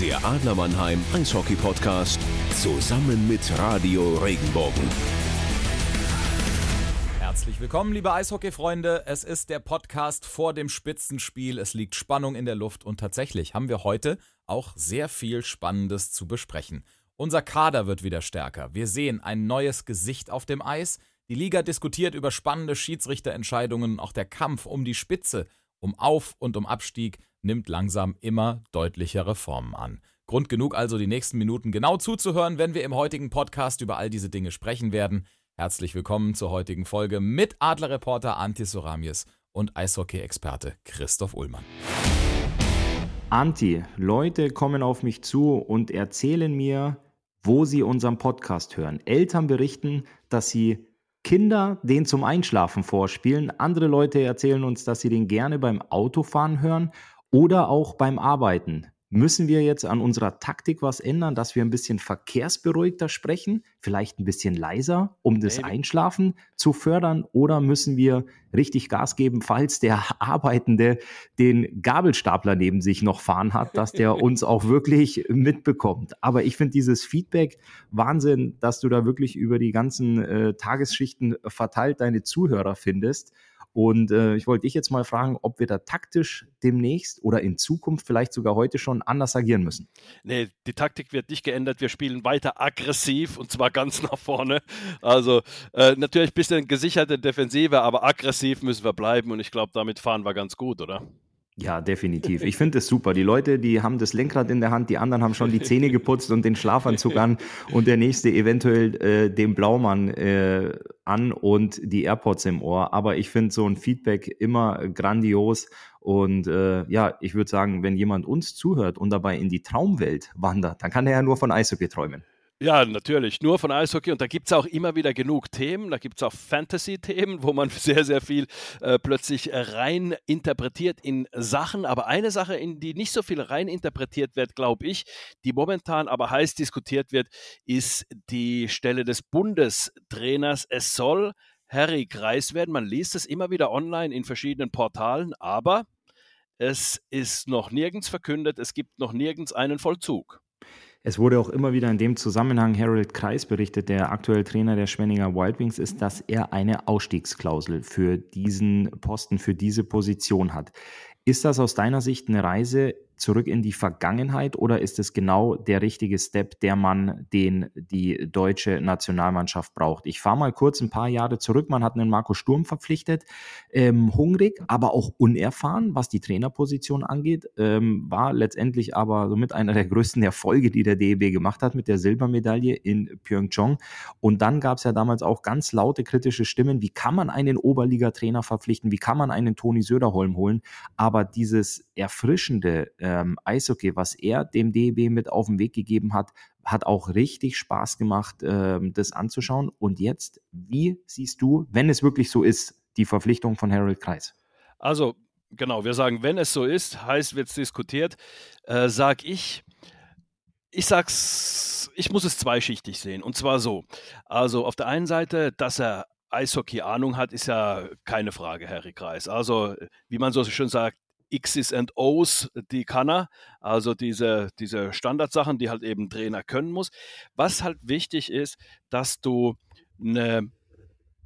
Der Adler Mannheim Eishockey Podcast zusammen mit Radio Regenbogen. Herzlich willkommen, liebe Eishockey-Freunde. Es ist der Podcast vor dem Spitzenspiel. Es liegt Spannung in der Luft und tatsächlich haben wir heute auch sehr viel Spannendes zu besprechen. Unser Kader wird wieder stärker. Wir sehen ein neues Gesicht auf dem Eis. Die Liga diskutiert über spannende Schiedsrichterentscheidungen. Auch der Kampf um die Spitze, um Auf- und um Abstieg nimmt langsam immer deutlichere Formen an. Grund genug also, die nächsten Minuten genau zuzuhören, wenn wir im heutigen Podcast über all diese Dinge sprechen werden. Herzlich willkommen zur heutigen Folge mit Adlerreporter Antis Soramies und Eishockey-Experte Christoph Ullmann. Anti, Leute kommen auf mich zu und erzählen mir, wo sie unseren Podcast hören. Eltern berichten, dass sie Kinder den zum Einschlafen vorspielen. Andere Leute erzählen uns, dass sie den gerne beim Autofahren hören oder auch beim Arbeiten. Müssen wir jetzt an unserer Taktik was ändern, dass wir ein bisschen verkehrsberuhigter sprechen, vielleicht ein bisschen leiser, um das Einschlafen zu fördern? Oder müssen wir richtig Gas geben, falls der Arbeitende den Gabelstapler neben sich noch fahren hat, dass der uns auch wirklich mitbekommt? Aber ich finde dieses Feedback Wahnsinn, dass du da wirklich über die ganzen äh, Tagesschichten verteilt deine Zuhörer findest. Und äh, ich wollte dich jetzt mal fragen, ob wir da taktisch demnächst oder in Zukunft vielleicht sogar heute schon anders agieren müssen. Nee, die Taktik wird nicht geändert. Wir spielen weiter aggressiv und zwar ganz nach vorne. Also äh, natürlich ein bisschen gesicherte Defensive, aber aggressiv müssen wir bleiben und ich glaube, damit fahren wir ganz gut, oder? Ja, definitiv. Ich finde es super. Die Leute, die haben das Lenkrad in der Hand, die anderen haben schon die Zähne geputzt und den Schlafanzug an und der nächste eventuell äh, den Blaumann äh, an und die AirPods im Ohr. Aber ich finde so ein Feedback immer grandios. Und äh, ja, ich würde sagen, wenn jemand uns zuhört und dabei in die Traumwelt wandert, dann kann er ja nur von Eishockey träumen. Ja, natürlich. Nur von Eishockey. Und da gibt es auch immer wieder genug Themen. Da gibt es auch Fantasy-Themen, wo man sehr, sehr viel äh, plötzlich rein interpretiert in Sachen. Aber eine Sache, in die nicht so viel rein interpretiert wird, glaube ich, die momentan aber heiß diskutiert wird, ist die Stelle des Bundestrainers. Es soll Harry Kreis werden. Man liest es immer wieder online in verschiedenen Portalen, aber es ist noch nirgends verkündet. Es gibt noch nirgends einen Vollzug. Es wurde auch immer wieder in dem Zusammenhang Harold Kreis berichtet, der aktuell Trainer der Schwenninger Wild Wings ist, dass er eine Ausstiegsklausel für diesen Posten, für diese Position hat. Ist das aus deiner Sicht eine Reise zurück in die Vergangenheit oder ist es genau der richtige Step, der man den die deutsche Nationalmannschaft braucht? Ich fahre mal kurz ein paar Jahre zurück. Man hat einen Marco Sturm verpflichtet, ähm, hungrig, aber auch unerfahren, was die Trainerposition angeht, ähm, war letztendlich aber somit einer der größten Erfolge, die der DEB gemacht hat mit der Silbermedaille in Pyeongchang. Und dann gab es ja damals auch ganz laute kritische Stimmen. Wie kann man einen Oberliga-Trainer verpflichten? Wie kann man einen Toni Söderholm holen? Aber dieses erfrischende ähm, Eishockey, was er dem DEB mit auf den Weg gegeben hat, hat auch richtig Spaß gemacht, ähm, das anzuschauen. Und jetzt, wie siehst du, wenn es wirklich so ist, die Verpflichtung von Harold Kreis? Also, genau, wir sagen, wenn es so ist, heißt, wird es diskutiert, äh, sag ich, ich sag's, ich muss es zweischichtig sehen. Und zwar so. Also auf der einen Seite, dass er Eishockey Ahnung hat, ist ja keine Frage, Harry Kreis. Also, wie man so schön sagt, X's and O's, die kann er. Also diese, diese Standardsachen, die halt eben Trainer können muss. Was halt wichtig ist, dass du eine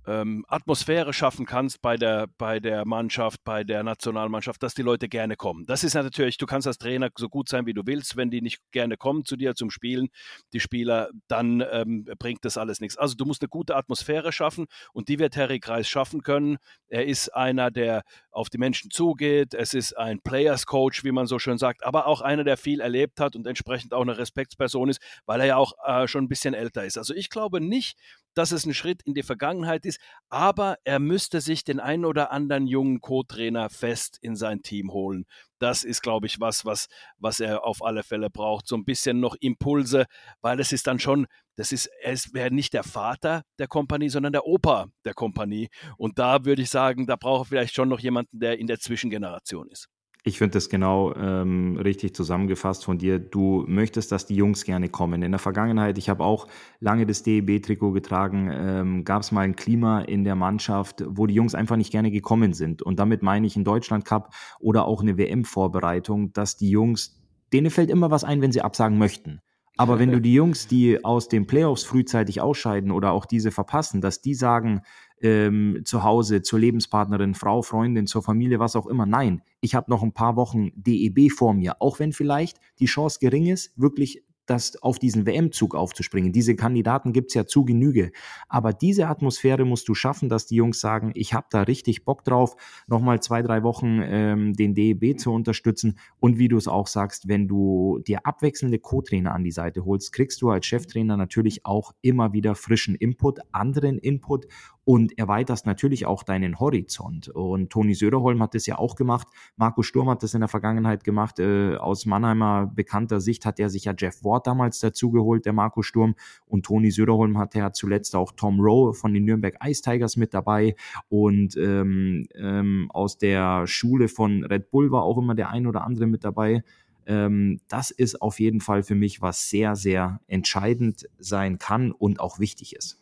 ähm, Atmosphäre schaffen kannst bei der, bei der Mannschaft, bei der Nationalmannschaft, dass die Leute gerne kommen. Das ist natürlich, du kannst als Trainer so gut sein, wie du willst, wenn die nicht gerne kommen zu dir zum Spielen, die Spieler, dann ähm, bringt das alles nichts. Also du musst eine gute Atmosphäre schaffen und die wird Harry Kreis schaffen können. Er ist einer, der auf die Menschen zugeht. Es ist ein Players Coach, wie man so schön sagt, aber auch einer, der viel erlebt hat und entsprechend auch eine Respektsperson ist, weil er ja auch äh, schon ein bisschen älter ist. Also ich glaube nicht, dass es ein Schritt in die Vergangenheit ist, aber er müsste sich den einen oder anderen jungen Co-Trainer fest in sein Team holen. Das ist, glaube ich, was, was, was er auf alle Fälle braucht. So ein bisschen noch Impulse, weil es ist dann schon, das ist, es wäre nicht der Vater der Kompanie, sondern der Opa der Kompanie. Und da würde ich sagen, da braucht er vielleicht schon noch jemanden, der in der Zwischengeneration ist. Ich finde das genau ähm, richtig zusammengefasst von dir. Du möchtest, dass die Jungs gerne kommen. In der Vergangenheit, ich habe auch lange das DEB-Trikot getragen, ähm, gab es mal ein Klima in der Mannschaft, wo die Jungs einfach nicht gerne gekommen sind. Und damit meine ich in Deutschland Cup oder auch eine WM-Vorbereitung, dass die Jungs denen fällt immer was ein, wenn sie absagen möchten. Aber wenn du die Jungs, die aus den Playoffs frühzeitig ausscheiden oder auch diese verpassen, dass die sagen, ähm, zu Hause, zur Lebenspartnerin, Frau, Freundin, zur Familie, was auch immer, nein, ich habe noch ein paar Wochen DEB vor mir, auch wenn vielleicht die Chance gering ist, wirklich das auf diesen WM-Zug aufzuspringen. Diese Kandidaten gibt es ja zu Genüge. Aber diese Atmosphäre musst du schaffen, dass die Jungs sagen, ich habe da richtig Bock drauf, nochmal zwei, drei Wochen ähm, den DEB zu unterstützen. Und wie du es auch sagst, wenn du dir abwechselnde Co-Trainer an die Seite holst, kriegst du als Cheftrainer natürlich auch immer wieder frischen Input, anderen Input und erweiterst natürlich auch deinen Horizont. Und Toni Söderholm hat das ja auch gemacht. Marco Sturm hat das in der Vergangenheit gemacht. Äh, aus Mannheimer bekannter Sicht hat er sich ja Jeff Ward damals dazugeholt, der Marco Sturm. Und Toni Söderholm hatte ja zuletzt auch Tom Rowe von den Nürnberg Ice Tigers mit dabei. Und ähm, ähm, aus der Schule von Red Bull war auch immer der ein oder andere mit dabei ähm, das ist auf jeden Fall für mich, was sehr, sehr entscheidend sein kann und auch wichtig ist.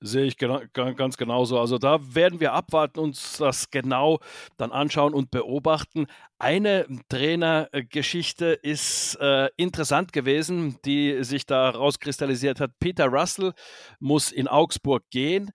Sehe ich genau, ganz genauso. Also da werden wir abwarten, uns das genau dann anschauen und beobachten. Eine Trainergeschichte ist äh, interessant gewesen, die sich da rauskristallisiert hat. Peter Russell muss in Augsburg gehen,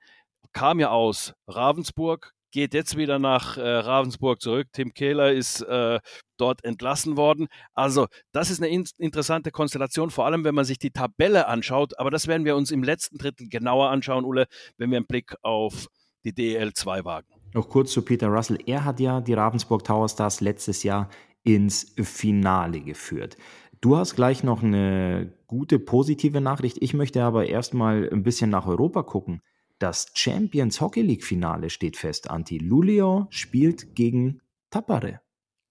kam ja aus Ravensburg, geht jetzt wieder nach äh, Ravensburg zurück. Tim Kehler ist äh, dort entlassen worden. Also das ist eine in interessante Konstellation, vor allem wenn man sich die Tabelle anschaut. Aber das werden wir uns im letzten Drittel genauer anschauen, Ulle, wenn wir einen Blick auf die DL2 wagen. Noch kurz zu Peter Russell. Er hat ja die Ravensburg Tower Stars letztes Jahr ins Finale geführt. Du hast gleich noch eine gute positive Nachricht. Ich möchte aber erstmal ein bisschen nach Europa gucken. Das Champions Hockey League Finale steht fest. Anti Luleå spielt gegen Tappare.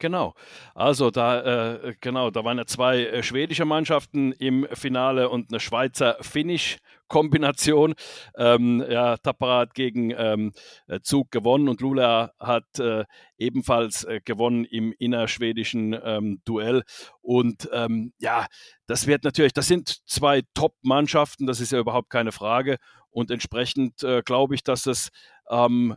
Genau. Also da äh, genau, da waren ja zwei äh, schwedische Mannschaften im Finale und eine Schweizer Finish Kombination. Ähm, ja, Tappara hat gegen ähm, äh, Zug gewonnen und Lula hat äh, ebenfalls äh, gewonnen im innerschwedischen ähm, Duell. Und ähm, ja, das wird natürlich, das sind zwei Top-Mannschaften, das ist ja überhaupt keine Frage. Und entsprechend äh, glaube ich, dass es ähm,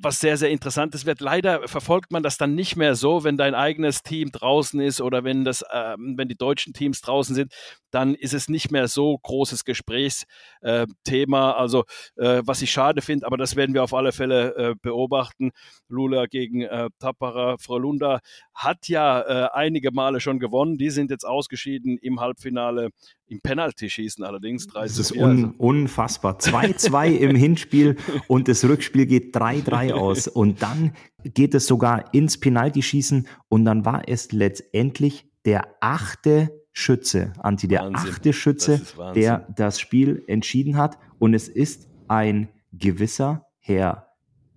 was sehr, sehr interessantes wird. Leider verfolgt man das dann nicht mehr so, wenn dein eigenes Team draußen ist oder wenn, das, äh, wenn die deutschen Teams draußen sind, dann ist es nicht mehr so großes Gesprächsthema. Äh, also, äh, was ich schade finde, aber das werden wir auf alle Fälle äh, beobachten. Lula gegen äh, Tappara Frölunda hat ja äh, einige Male schon gewonnen. Die sind jetzt ausgeschieden im Halbfinale im Penalty-Schießen allerdings. 3 das ist un unfassbar. 2-2 im Hinspiel und das Rückspiel geht 3-3 aus. Und dann geht es sogar ins Penalty-Schießen und dann war es letztendlich der achte Schütze, Anti, der Wahnsinn. achte Schütze, das der das Spiel entschieden hat. Und es ist ein gewisser Herr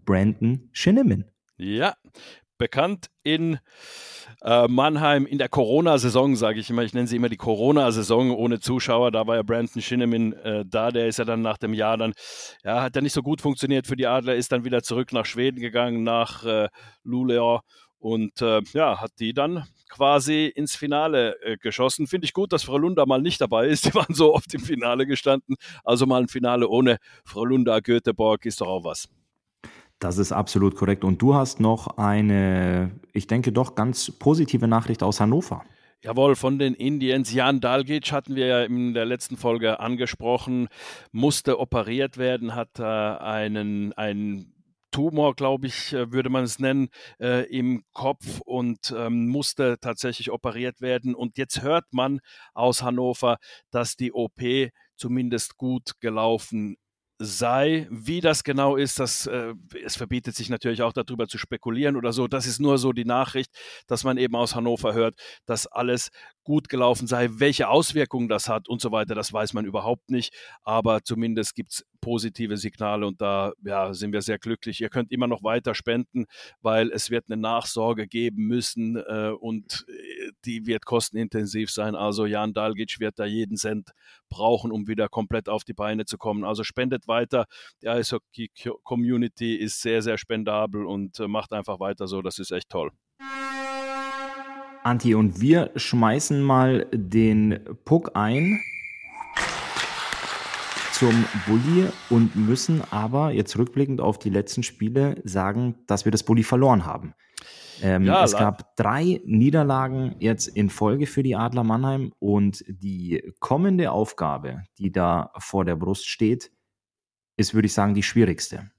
Brandon Shinneman. Ja, bekannt in äh, Mannheim in der Corona-Saison, sage ich immer. Ich nenne sie immer die Corona-Saison ohne Zuschauer. Da war ja Brandon Shinneman äh, da. Der ist ja dann nach dem Jahr dann, ja, hat ja nicht so gut funktioniert für die Adler, ist dann wieder zurück nach Schweden gegangen, nach äh, Luleå und äh, ja, hat die dann quasi ins Finale äh, geschossen. Finde ich gut, dass Frau Lunda mal nicht dabei ist. Die waren so oft im Finale gestanden. Also mal ein Finale ohne Frau Lunda, Göteborg ist doch auch was. Das ist absolut korrekt. Und du hast noch eine, ich denke doch ganz positive Nachricht aus Hannover. Jawohl, von den Indians. Jan Dalgic hatten wir ja in der letzten Folge angesprochen, musste operiert werden, hat äh, einen, einen Tumor, glaube ich, äh, würde man es nennen, äh, im Kopf und ähm, musste tatsächlich operiert werden. Und jetzt hört man aus Hannover, dass die OP zumindest gut gelaufen sei. Wie das genau ist, das, äh, es verbietet sich natürlich auch darüber zu spekulieren oder so. Das ist nur so die Nachricht, dass man eben aus Hannover hört, dass alles gut gelaufen sei. Welche Auswirkungen das hat und so weiter, das weiß man überhaupt nicht. Aber zumindest gibt es positive Signale und da ja, sind wir sehr glücklich. Ihr könnt immer noch weiter spenden, weil es wird eine Nachsorge geben müssen äh, und äh, die wird kostenintensiv sein. Also Jan Dalgic wird da jeden Cent brauchen, um wieder komplett auf die Beine zu kommen. Also spendet weiter. Die Eishockey-Community ist sehr, sehr spendabel und äh, macht einfach weiter so. Das ist echt toll. Anti, und wir schmeißen mal den Puck ein zum Bulli und müssen aber jetzt rückblickend auf die letzten Spiele sagen, dass wir das Bulli verloren haben. Ähm, ja, es gab drei Niederlagen jetzt in Folge für die Adler Mannheim und die kommende Aufgabe, die da vor der Brust steht, ist, würde ich sagen, die schwierigste.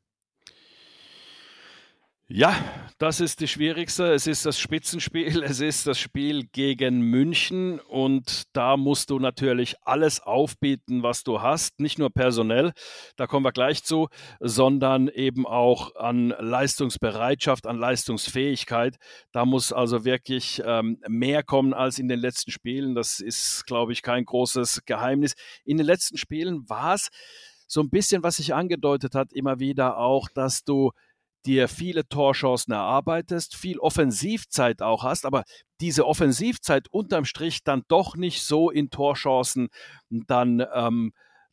Ja, das ist die schwierigste. Es ist das Spitzenspiel, es ist das Spiel gegen München und da musst du natürlich alles aufbieten, was du hast, nicht nur personell, da kommen wir gleich zu, sondern eben auch an Leistungsbereitschaft, an Leistungsfähigkeit. Da muss also wirklich ähm, mehr kommen als in den letzten Spielen. Das ist, glaube ich, kein großes Geheimnis. In den letzten Spielen war es so ein bisschen, was sich angedeutet hat, immer wieder auch, dass du dir viele Torchancen erarbeitest, viel Offensivzeit auch hast, aber diese Offensivzeit unterm Strich dann doch nicht so in Torchancen dann ähm,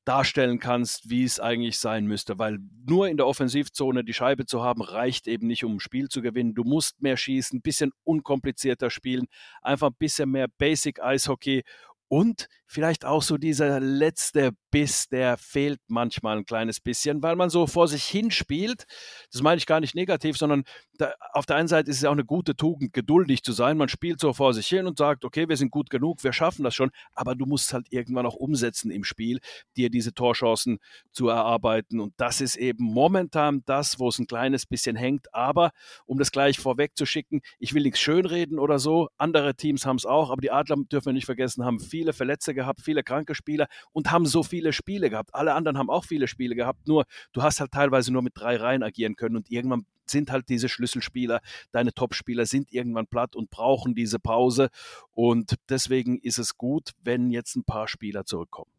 darstellen kannst, wie es eigentlich sein müsste, weil nur in der Offensivzone die Scheibe zu haben, reicht eben nicht, um ein Spiel zu gewinnen. Du musst mehr schießen, ein bisschen unkomplizierter spielen, einfach ein bisschen mehr Basic Eishockey und vielleicht auch so dieser letzte Biss, der fehlt manchmal ein kleines bisschen, weil man so vor sich hinspielt. Das meine ich gar nicht negativ, sondern da, auf der einen Seite ist es auch eine gute Tugend, geduldig zu sein. Man spielt so vor sich hin und sagt, okay, wir sind gut genug, wir schaffen das schon, aber du musst halt irgendwann auch umsetzen im Spiel, dir diese Torchancen zu erarbeiten. Und das ist eben momentan das, wo es ein kleines bisschen hängt. Aber um das gleich vorweg zu schicken, ich will nichts schönreden oder so. Andere Teams haben es auch, aber die Adler dürfen wir nicht vergessen, haben viele Verletzte gehabt, viele kranke Spieler und haben so viele Spiele gehabt. Alle anderen haben auch viele Spiele gehabt, nur du hast halt teilweise nur mit drei Reihen agieren können und irgendwann sind halt diese Schlüsselspieler, deine Topspieler sind irgendwann platt und brauchen diese Pause und deswegen ist es gut, wenn jetzt ein paar Spieler zurückkommen.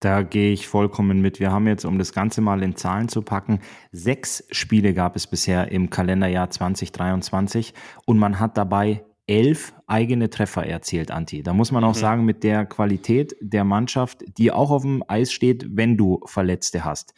Da gehe ich vollkommen mit. Wir haben jetzt, um das Ganze mal in Zahlen zu packen, sechs Spiele gab es bisher im Kalenderjahr 2023 und man hat dabei elf eigene Treffer erzielt, Anti. Da muss man auch mhm. sagen, mit der Qualität der Mannschaft, die auch auf dem Eis steht, wenn du Verletzte hast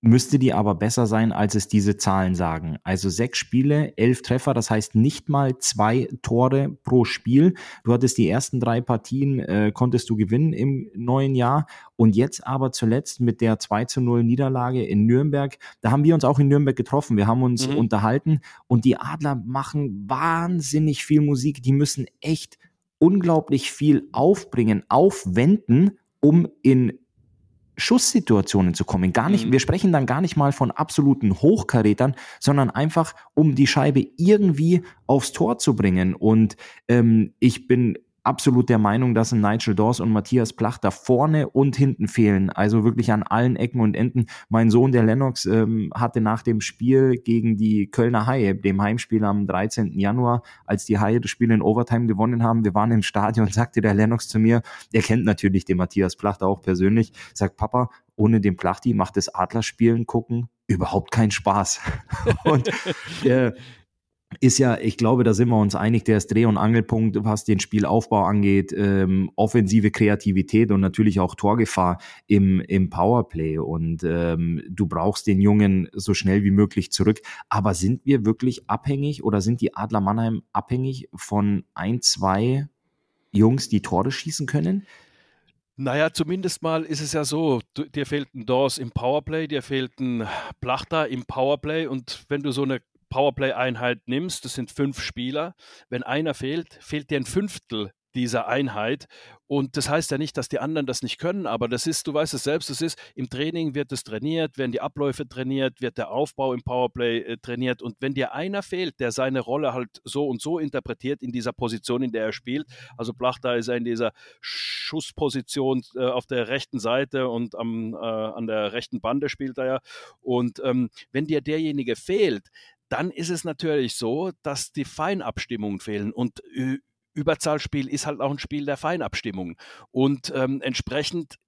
müsste die aber besser sein, als es diese Zahlen sagen. Also sechs Spiele, elf Treffer, das heißt nicht mal zwei Tore pro Spiel. Du hattest die ersten drei Partien, äh, konntest du gewinnen im neuen Jahr und jetzt aber zuletzt mit der 2 zu 0 Niederlage in Nürnberg, da haben wir uns auch in Nürnberg getroffen, wir haben uns mhm. unterhalten und die Adler machen wahnsinnig viel Musik, die müssen echt unglaublich viel aufbringen, aufwenden, um in Schusssituationen zu kommen. Gar nicht, mhm. wir sprechen dann gar nicht mal von absoluten Hochkarätern, sondern einfach, um die Scheibe irgendwie aufs Tor zu bringen. Und ähm, ich bin absolut der Meinung, dass ein Nigel Dawes und Matthias Plach da vorne und hinten fehlen. Also wirklich an allen Ecken und Enden. Mein Sohn, der Lennox, ähm, hatte nach dem Spiel gegen die Kölner Haie, dem Heimspiel am 13. Januar, als die Haie das Spiel in Overtime gewonnen haben, wir waren im Stadion, sagte der Lennox zu mir, er kennt natürlich den Matthias Plach da auch persönlich, sagt, Papa, ohne den Plachti macht das Adlerspielen gucken überhaupt keinen Spaß. und äh, ist ja, ich glaube, da sind wir uns einig, der ist Dreh- und Angelpunkt, was den Spielaufbau angeht, ähm, offensive Kreativität und natürlich auch Torgefahr im, im Powerplay. Und ähm, du brauchst den Jungen so schnell wie möglich zurück. Aber sind wir wirklich abhängig oder sind die Adler Mannheim abhängig von ein, zwei Jungs, die Tore schießen können? Naja, zumindest mal ist es ja so, du, dir fehlt ein Dawes im Powerplay, dir fehlt ein Plachter im Powerplay und wenn du so eine Powerplay-Einheit nimmst, das sind fünf Spieler, wenn einer fehlt, fehlt dir ein Fünftel dieser Einheit. Und das heißt ja nicht, dass die anderen das nicht können, aber das ist, du weißt es selbst, das ist, im Training wird es trainiert, werden die Abläufe trainiert, wird der Aufbau im Powerplay äh, trainiert. Und wenn dir einer fehlt, der seine Rolle halt so und so interpretiert in dieser Position, in der er spielt, also Plachta ist er in dieser Schussposition äh, auf der rechten Seite und am, äh, an der rechten Bande spielt er ja. Und ähm, wenn dir derjenige fehlt, dann ist es natürlich so, dass die Feinabstimmungen fehlen und Überzahlspiel ist halt auch ein Spiel der Feinabstimmungen und ähm, entsprechend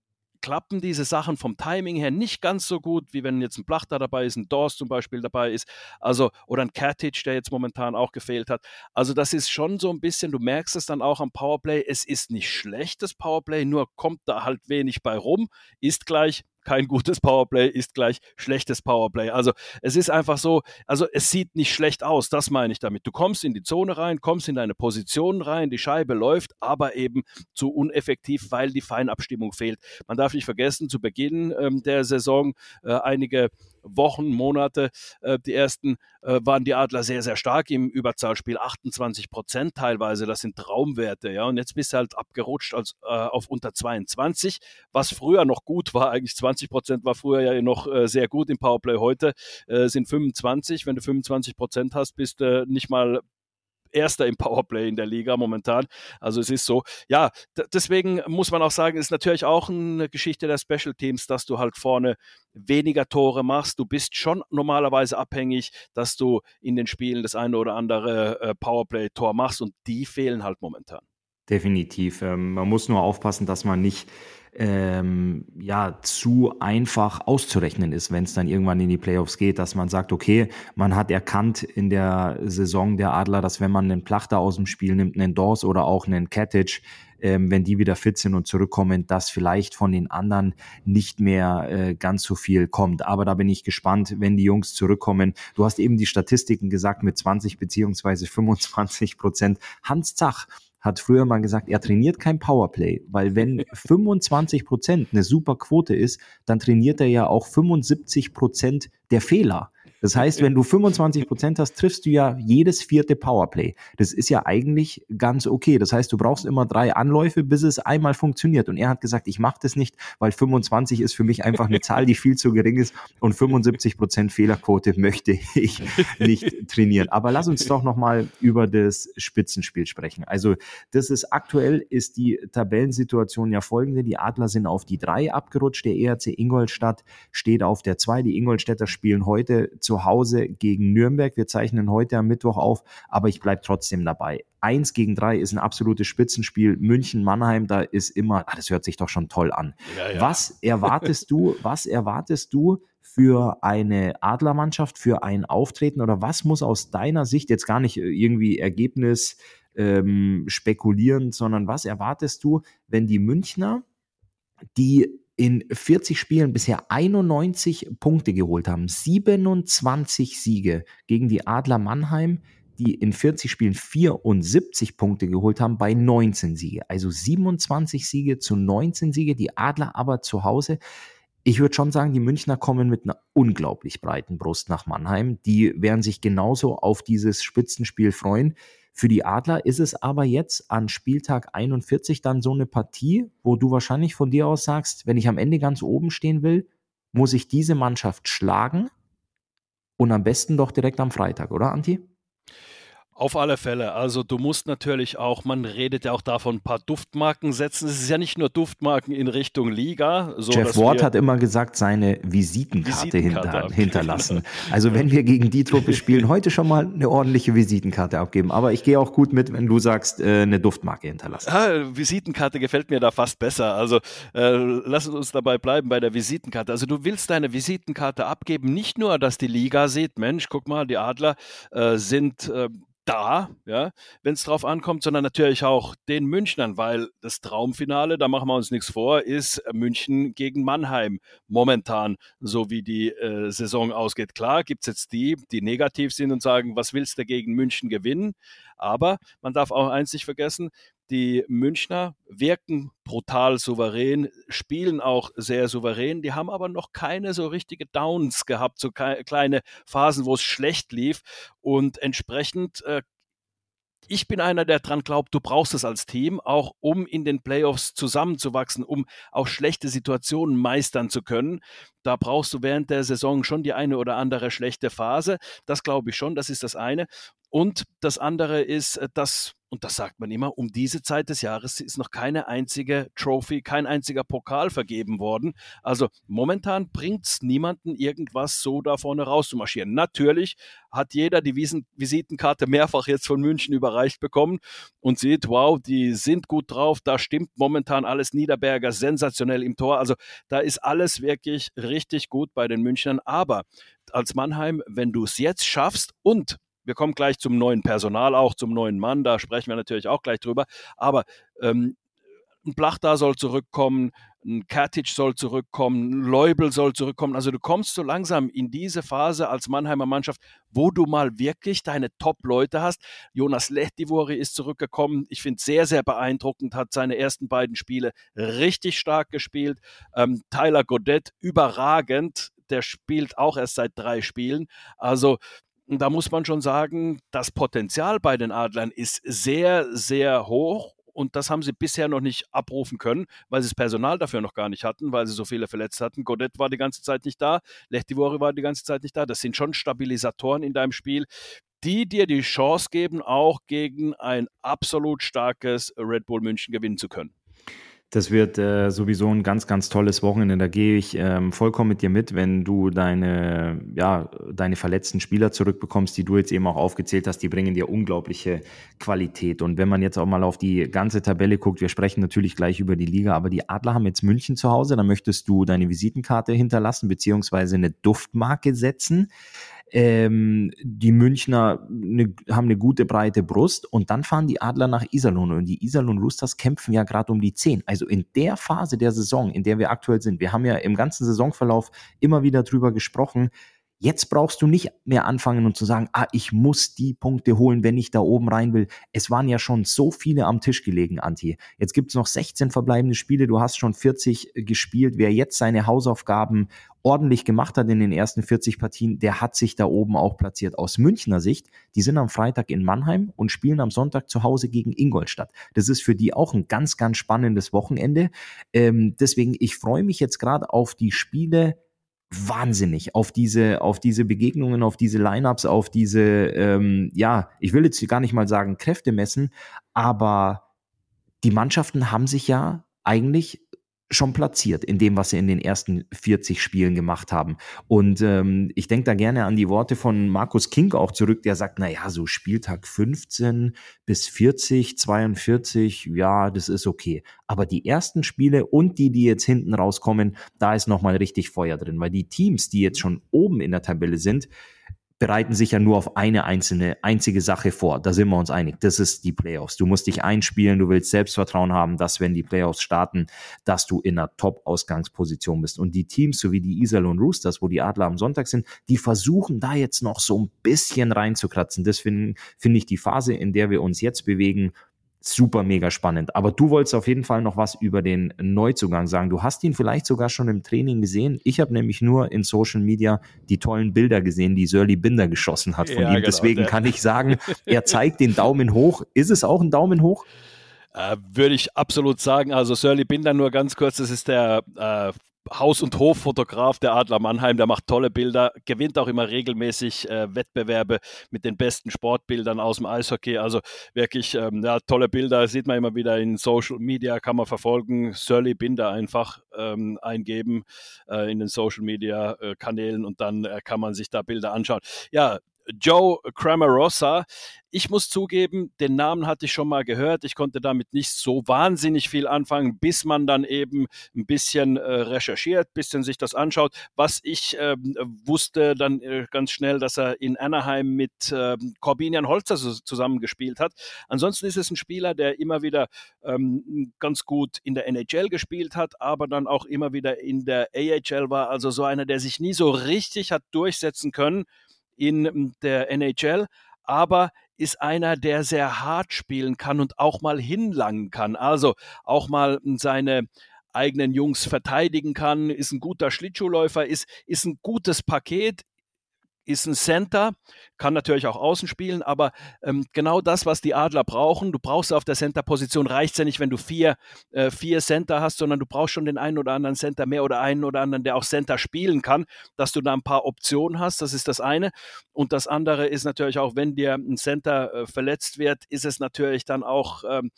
klappen diese Sachen vom Timing her nicht ganz so gut, wie wenn jetzt ein Plachter dabei ist, ein Dawes zum Beispiel dabei ist, also oder ein Katic, der jetzt momentan auch gefehlt hat. Also das ist schon so ein bisschen, du merkst es dann auch am Powerplay, es ist nicht schlechtes Powerplay, nur kommt da halt wenig bei rum, ist gleich kein gutes Powerplay ist gleich schlechtes Powerplay. Also es ist einfach so, also es sieht nicht schlecht aus, das meine ich damit. Du kommst in die Zone rein, kommst in deine Position rein, die Scheibe läuft, aber eben zu uneffektiv, weil die Feinabstimmung fehlt. Man darf nicht vergessen, zu Beginn ähm, der Saison äh, einige Wochen, Monate, äh, die ersten, äh, waren die Adler sehr, sehr stark im Überzahlspiel. 28 Prozent teilweise, das sind Traumwerte. Ja, und jetzt bist du halt abgerutscht als, äh, auf unter 22, was früher noch gut war. Eigentlich 20 Prozent war früher ja noch sehr gut im Powerplay. Heute sind 25. Wenn du 25 Prozent hast, bist du nicht mal Erster im Powerplay in der Liga momentan. Also es ist so, ja, deswegen muss man auch sagen, ist natürlich auch eine Geschichte der Special Teams, dass du halt vorne weniger Tore machst. Du bist schon normalerweise abhängig, dass du in den Spielen das eine oder andere äh, Powerplay-Tor machst und die fehlen halt momentan. Definitiv. Ähm, man muss nur aufpassen, dass man nicht ähm, ja zu einfach auszurechnen ist, wenn es dann irgendwann in die Playoffs geht, dass man sagt, okay, man hat erkannt in der Saison der Adler, dass wenn man einen Plachter aus dem Spiel nimmt, einen Dawes oder auch einen Cattage, ähm, wenn die wieder fit sind und zurückkommen, dass vielleicht von den anderen nicht mehr äh, ganz so viel kommt. Aber da bin ich gespannt, wenn die Jungs zurückkommen. Du hast eben die Statistiken gesagt mit 20 beziehungsweise 25 Prozent. Hans Zach hat früher mal gesagt, er trainiert kein Powerplay, weil wenn 25 Prozent eine super Quote ist, dann trainiert er ja auch 75 Prozent der Fehler. Das heißt, wenn du 25 Prozent hast, triffst du ja jedes vierte Powerplay. Das ist ja eigentlich ganz okay. Das heißt, du brauchst immer drei Anläufe, bis es einmal funktioniert. Und er hat gesagt, ich mache das nicht, weil 25 ist für mich einfach eine Zahl, die viel zu gering ist und 75 Prozent Fehlerquote möchte ich nicht trainieren. Aber lass uns doch nochmal über das Spitzenspiel sprechen. Also das ist aktuell ist die Tabellensituation ja folgende. Die Adler sind auf die drei abgerutscht. Der ERC Ingolstadt steht auf der zwei. Die Ingolstädter spielen heute zu Hause gegen Nürnberg. Wir zeichnen heute am Mittwoch auf, aber ich bleibe trotzdem dabei. Eins gegen drei ist ein absolutes Spitzenspiel. München, Mannheim, da ist immer, ah, das hört sich doch schon toll an. Ja, ja. Was erwartest du, was erwartest du für eine Adlermannschaft, für ein Auftreten oder was muss aus deiner Sicht jetzt gar nicht irgendwie Ergebnis ähm, spekulieren, sondern was erwartest du, wenn die Münchner, die in 40 Spielen bisher 91 Punkte geholt haben. 27 Siege gegen die Adler Mannheim, die in 40 Spielen 74 Punkte geholt haben bei 19 Siege. Also 27 Siege zu 19 Siege, die Adler aber zu Hause. Ich würde schon sagen, die Münchner kommen mit einer unglaublich breiten Brust nach Mannheim. Die werden sich genauso auf dieses Spitzenspiel freuen. Für die Adler ist es aber jetzt an Spieltag 41 dann so eine Partie, wo du wahrscheinlich von dir aus sagst, wenn ich am Ende ganz oben stehen will, muss ich diese Mannschaft schlagen und am besten doch direkt am Freitag, oder Anti? Auf alle Fälle. Also du musst natürlich auch, man redet ja auch davon, ein paar Duftmarken setzen. Es ist ja nicht nur Duftmarken in Richtung Liga. So, Jeff Ward hat immer gesagt, seine Visitenkarte, Visitenkarte hinter, hinterlassen. Also wenn wir gegen die Truppe spielen, heute schon mal eine ordentliche Visitenkarte abgeben. Aber ich gehe auch gut mit, wenn du sagst, äh, eine Duftmarke hinterlassen. Ja, Visitenkarte gefällt mir da fast besser. Also äh, lass uns dabei bleiben bei der Visitenkarte. Also du willst deine Visitenkarte abgeben, nicht nur, dass die Liga sieht, Mensch, guck mal, die Adler äh, sind äh, da, ja, wenn es drauf ankommt, sondern natürlich auch den Münchnern, weil das Traumfinale, da machen wir uns nichts vor, ist München gegen Mannheim momentan, so wie die äh, Saison ausgeht. Klar gibt es jetzt die, die negativ sind und sagen, was willst du gegen München gewinnen? Aber man darf auch eins nicht vergessen, die Münchner wirken brutal souverän, spielen auch sehr souverän. Die haben aber noch keine so richtige Downs gehabt, so kleine Phasen, wo es schlecht lief. Und entsprechend äh, ich bin einer, der dran glaubt, du brauchst es als Team, auch um in den Playoffs zusammenzuwachsen, um auch schlechte Situationen meistern zu können. Da brauchst du während der Saison schon die eine oder andere schlechte Phase. Das glaube ich schon, das ist das eine. Und das andere ist, äh, dass und das sagt man immer, um diese Zeit des Jahres ist noch keine einzige Trophy, kein einziger Pokal vergeben worden. Also momentan bringt es niemanden irgendwas so da vorne rauszumarschieren. Natürlich hat jeder die Visitenkarte mehrfach jetzt von München überreicht bekommen und sieht, wow, die sind gut drauf, da stimmt momentan alles Niederberger sensationell im Tor. Also da ist alles wirklich richtig gut bei den Münchnern. Aber als Mannheim, wenn du es jetzt schaffst und wir kommen gleich zum neuen Personal, auch zum neuen Mann, da sprechen wir natürlich auch gleich drüber. Aber ähm, ein Blachda soll zurückkommen, ein Katic soll zurückkommen, ein Leubel soll zurückkommen. Also du kommst so langsam in diese Phase als Mannheimer Mannschaft, wo du mal wirklich deine Top-Leute hast. Jonas Lehtivori ist zurückgekommen. Ich finde sehr, sehr beeindruckend, hat seine ersten beiden Spiele richtig stark gespielt. Ähm, Tyler Godet überragend der spielt auch erst seit drei Spielen. Also da muss man schon sagen, das Potenzial bei den Adlern ist sehr, sehr hoch und das haben sie bisher noch nicht abrufen können, weil sie das Personal dafür noch gar nicht hatten, weil sie so viele verletzt hatten. Godet war die ganze Zeit nicht da, Lechtivori war die ganze Zeit nicht da. Das sind schon Stabilisatoren in deinem Spiel, die dir die Chance geben, auch gegen ein absolut starkes Red Bull München gewinnen zu können. Das wird äh, sowieso ein ganz, ganz tolles Wochenende. Da gehe ich ähm, vollkommen mit dir mit, wenn du deine, ja, deine verletzten Spieler zurückbekommst, die du jetzt eben auch aufgezählt hast, die bringen dir unglaubliche Qualität. Und wenn man jetzt auch mal auf die ganze Tabelle guckt, wir sprechen natürlich gleich über die Liga, aber die Adler haben jetzt München zu Hause, da möchtest du deine Visitenkarte hinterlassen, beziehungsweise eine Duftmarke setzen. Ähm, die Münchner ne, haben eine gute breite Brust und dann fahren die Adler nach Iserlohn und die Iserlohn Roosters kämpfen ja gerade um die 10. Also in der Phase der Saison, in der wir aktuell sind, wir haben ja im ganzen Saisonverlauf immer wieder drüber gesprochen, Jetzt brauchst du nicht mehr anfangen und zu sagen, ah, ich muss die Punkte holen, wenn ich da oben rein will. Es waren ja schon so viele am Tisch gelegen, Anti. Jetzt gibt's noch 16 verbleibende Spiele, du hast schon 40 gespielt. Wer jetzt seine Hausaufgaben ordentlich gemacht hat in den ersten 40 Partien, der hat sich da oben auch platziert. Aus Münchner Sicht, die sind am Freitag in Mannheim und spielen am Sonntag zu Hause gegen Ingolstadt. Das ist für die auch ein ganz, ganz spannendes Wochenende. Ähm, deswegen, ich freue mich jetzt gerade auf die Spiele wahnsinnig auf diese, auf diese Begegnungen, auf diese Lineups, auf diese, ähm, ja, ich will jetzt gar nicht mal sagen Kräfte messen, aber die Mannschaften haben sich ja eigentlich schon platziert in dem, was sie in den ersten 40 Spielen gemacht haben. Und ähm, ich denke da gerne an die Worte von Markus King auch zurück, der sagt, na ja, so Spieltag 15 bis 40, 42, ja, das ist okay. Aber die ersten Spiele und die, die jetzt hinten rauskommen, da ist nochmal richtig Feuer drin, weil die Teams, die jetzt schon oben in der Tabelle sind, bereiten sich ja nur auf eine einzelne, einzige Sache vor. Da sind wir uns einig. Das ist die Playoffs. Du musst dich einspielen, du willst Selbstvertrauen haben, dass wenn die Playoffs starten, dass du in einer Top-Ausgangsposition bist. Und die Teams, so wie die Iserlohn Roosters, wo die Adler am Sonntag sind, die versuchen da jetzt noch so ein bisschen reinzukratzen. Das finde find ich die Phase, in der wir uns jetzt bewegen, super mega spannend. Aber du wolltest auf jeden Fall noch was über den Neuzugang sagen. Du hast ihn vielleicht sogar schon im Training gesehen. Ich habe nämlich nur in Social Media die tollen Bilder gesehen, die Sörli Binder geschossen hat von ja, ihm. Genau, Deswegen kann ich sagen, er zeigt den Daumen hoch. Ist es auch ein Daumen hoch? Äh, würde ich absolut sagen. Also Sörli Binder nur ganz kurz, das ist der äh, Haus- und Hoffotograf der Adler Mannheim, der macht tolle Bilder, gewinnt auch immer regelmäßig äh, Wettbewerbe mit den besten Sportbildern aus dem Eishockey. Also wirklich ähm, ja, tolle Bilder, sieht man immer wieder in Social Media, kann man verfolgen. Surly Binder einfach ähm, eingeben äh, in den Social Media äh, Kanälen und dann äh, kann man sich da Bilder anschauen. Ja, Joe Cramarossa. Ich muss zugeben, den Namen hatte ich schon mal gehört. Ich konnte damit nicht so wahnsinnig viel anfangen, bis man dann eben ein bisschen äh, recherchiert, ein bisschen sich das anschaut. Was ich äh, wusste dann äh, ganz schnell, dass er in Anaheim mit äh, Corbinian Holzer zusammengespielt hat. Ansonsten ist es ein Spieler, der immer wieder ähm, ganz gut in der NHL gespielt hat, aber dann auch immer wieder in der AHL war. Also so einer, der sich nie so richtig hat durchsetzen können in der NHL, aber ist einer, der sehr hart spielen kann und auch mal hinlangen kann. Also auch mal seine eigenen Jungs verteidigen kann, ist ein guter Schlittschuhläufer, ist, ist ein gutes Paket, ist ein Center, kann natürlich auch außen spielen, aber ähm, genau das, was die Adler brauchen, du brauchst auf der Center-Position, reicht ja nicht, wenn du vier, äh, vier Center hast, sondern du brauchst schon den einen oder anderen Center mehr oder einen oder anderen, der auch Center spielen kann, dass du da ein paar Optionen hast, das ist das eine. Und das andere ist natürlich auch, wenn dir ein Center äh, verletzt wird, ist es natürlich dann auch ähm,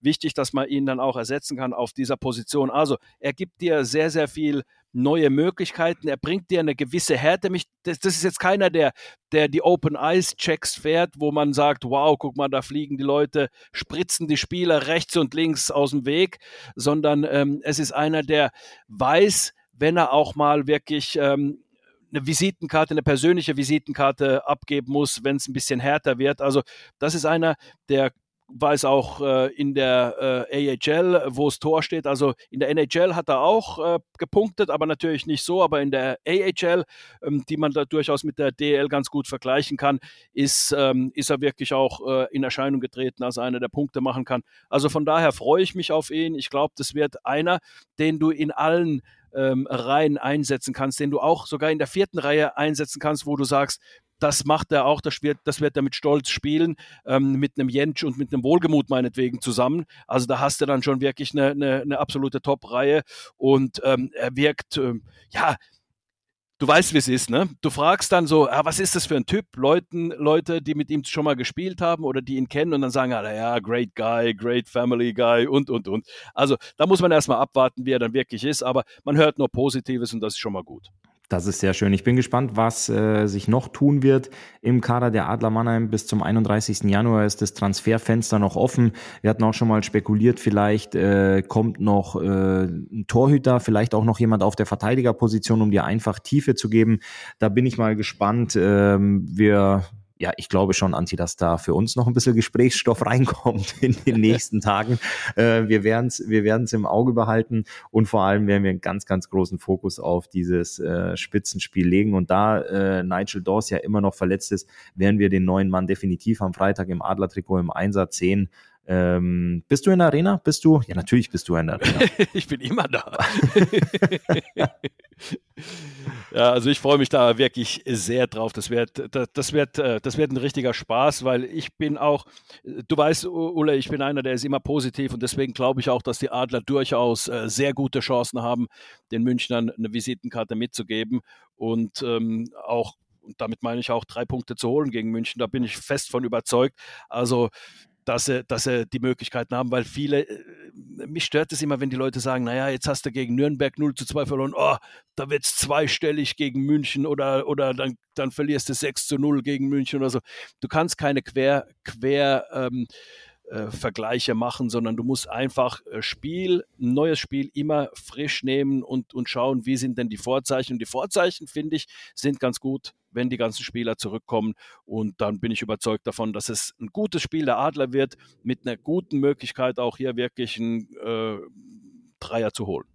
wichtig, dass man ihn dann auch ersetzen kann auf dieser Position. Also er gibt dir sehr, sehr viel neue Möglichkeiten. Er bringt dir eine gewisse Härte. Mich, das, das, ist jetzt keiner, der, der die Open Eyes Checks fährt, wo man sagt, wow, guck mal, da fliegen die Leute, spritzen die Spieler rechts und links aus dem Weg, sondern ähm, es ist einer, der weiß, wenn er auch mal wirklich ähm, eine Visitenkarte, eine persönliche Visitenkarte abgeben muss, wenn es ein bisschen härter wird. Also das ist einer, der weiß auch äh, in der äh, AHL, wo es Tor steht. Also in der NHL hat er auch äh, gepunktet, aber natürlich nicht so. Aber in der AHL, ähm, die man da durchaus mit der DL ganz gut vergleichen kann, ist, ähm, ist er wirklich auch äh, in Erscheinung getreten als einer, der Punkte machen kann. Also von daher freue ich mich auf ihn. Ich glaube, das wird einer, den du in allen ähm, Reihen einsetzen kannst, den du auch sogar in der vierten Reihe einsetzen kannst, wo du sagst, das macht er auch, das wird, das wird er mit Stolz spielen, ähm, mit einem Jentsch und mit einem Wohlgemut meinetwegen zusammen. Also da hast du dann schon wirklich eine, eine, eine absolute Top-Reihe und ähm, er wirkt, ähm, ja, du weißt, wie es ist, ne? Du fragst dann so, ah, was ist das für ein Typ? Leuten, Leute, die mit ihm schon mal gespielt haben oder die ihn kennen und dann sagen, ah, ja, great guy, great family guy und, und, und. Also da muss man erstmal abwarten, wie er dann wirklich ist, aber man hört nur Positives und das ist schon mal gut. Das ist sehr schön. Ich bin gespannt, was äh, sich noch tun wird im Kader der Adler Mannheim. Bis zum 31. Januar ist das Transferfenster noch offen. Wir hatten auch schon mal spekuliert, vielleicht äh, kommt noch äh, ein Torhüter, vielleicht auch noch jemand auf der Verteidigerposition, um dir einfach Tiefe zu geben. Da bin ich mal gespannt. Ähm, wir ja, ich glaube schon, Anti, dass da für uns noch ein bisschen Gesprächsstoff reinkommt in den nächsten Tagen. Äh, wir werden es wir werden's im Auge behalten und vor allem werden wir einen ganz, ganz großen Fokus auf dieses äh, Spitzenspiel legen. Und da äh, Nigel Dawes ja immer noch verletzt ist, werden wir den neuen Mann definitiv am Freitag im Adlertrikot im Einsatz sehen. Ähm, bist du in der Arena? Bist du? Ja, natürlich bist du in der Arena. ich bin immer da. ja, also ich freue mich da wirklich sehr drauf. Das wird, das, wird, äh, das wird ein richtiger Spaß, weil ich bin auch, du weißt, Ulle, ich bin einer, der ist immer positiv und deswegen glaube ich auch, dass die Adler durchaus äh, sehr gute Chancen haben, den Münchnern eine Visitenkarte mitzugeben und ähm, auch und damit meine ich auch drei Punkte zu holen gegen München. Da bin ich fest von überzeugt. Also dass sie, dass sie die Möglichkeiten haben, weil viele, äh, mich stört es immer, wenn die Leute sagen, naja, jetzt hast du gegen Nürnberg 0 zu 2 verloren, oh, da wird es zweistellig gegen München oder, oder dann, dann verlierst du 6 zu 0 gegen München oder so. Du kannst keine quer, quer ähm, äh, Vergleiche machen, sondern du musst einfach äh, Spiel, ein neues Spiel immer frisch nehmen und, und schauen, wie sind denn die Vorzeichen. Und die Vorzeichen, finde ich, sind ganz gut, wenn die ganzen Spieler zurückkommen. Und dann bin ich überzeugt davon, dass es ein gutes Spiel der Adler wird, mit einer guten Möglichkeit auch hier wirklich einen äh, Dreier zu holen.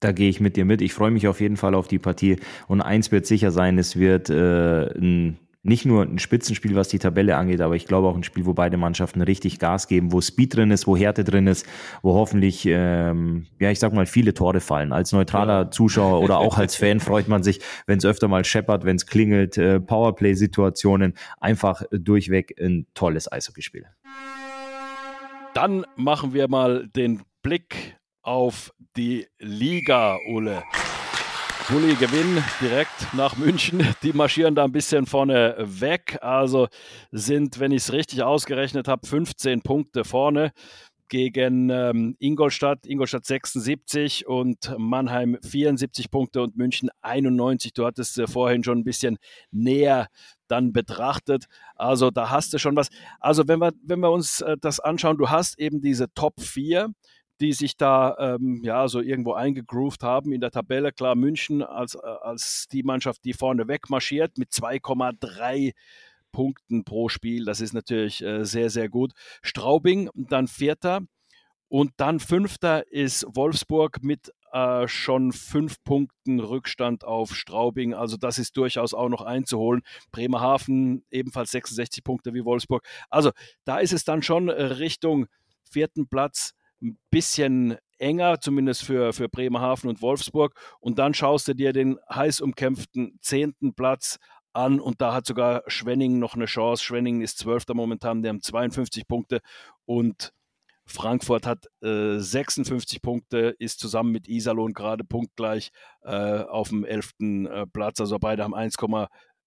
Da gehe ich mit dir mit. Ich freue mich auf jeden Fall auf die Partie. Und eins wird sicher sein, es wird äh, ein nicht nur ein Spitzenspiel, was die Tabelle angeht, aber ich glaube auch ein Spiel, wo beide Mannschaften richtig Gas geben, wo Speed drin ist, wo Härte drin ist, wo hoffentlich, ähm, ja, ich sag mal, viele Tore fallen. Als neutraler ja. Zuschauer oder auch als Fan freut man sich, wenn es öfter mal scheppert, wenn es klingelt, äh, Powerplay-Situationen, einfach durchweg ein tolles Eishockeyspiel. Dann machen wir mal den Blick auf die Liga, Ole. Bulli Gewinn direkt nach München. Die marschieren da ein bisschen vorne weg. Also sind, wenn ich es richtig ausgerechnet habe, 15 Punkte vorne gegen ähm, Ingolstadt. Ingolstadt 76 und Mannheim 74 Punkte und München 91. Du hattest äh, vorhin schon ein bisschen näher dann betrachtet. Also da hast du schon was. Also wenn wir, wenn wir uns äh, das anschauen, du hast eben diese Top 4 die sich da ähm, ja so irgendwo eingegroovt haben in der Tabelle. Klar, München als, äh, als die Mannschaft, die vorne weg marschiert mit 2,3 Punkten pro Spiel. Das ist natürlich äh, sehr, sehr gut. Straubing dann Vierter. Und dann Fünfter ist Wolfsburg mit äh, schon fünf Punkten Rückstand auf Straubing. Also das ist durchaus auch noch einzuholen. Bremerhaven ebenfalls 66 Punkte wie Wolfsburg. Also da ist es dann schon Richtung vierten Platz ein bisschen enger, zumindest für, für Bremerhaven und Wolfsburg. Und dann schaust du dir den heiß umkämpften zehnten Platz an und da hat sogar Schwenning noch eine Chance. Schwenning ist Zwölfter momentan, der haben 52 Punkte und Frankfurt hat äh, 56 Punkte, ist zusammen mit Iserlohn gerade punktgleich äh, auf dem 11. Äh, Platz. Also beide haben 1,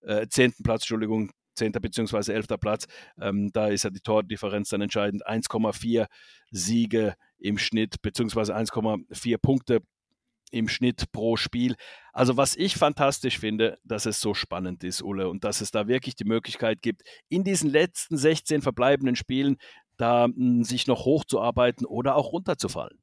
äh, 10. Platz, Entschuldigung, 10. bzw. 11. Platz. Ähm, da ist ja die Tordifferenz dann entscheidend. 1,4 Siege im Schnitt, beziehungsweise 1,4 Punkte im Schnitt pro Spiel. Also was ich fantastisch finde, dass es so spannend ist, Ulle, und dass es da wirklich die Möglichkeit gibt, in diesen letzten 16 verbleibenden Spielen da m, hm, sich noch hochzuarbeiten oder auch runterzufallen.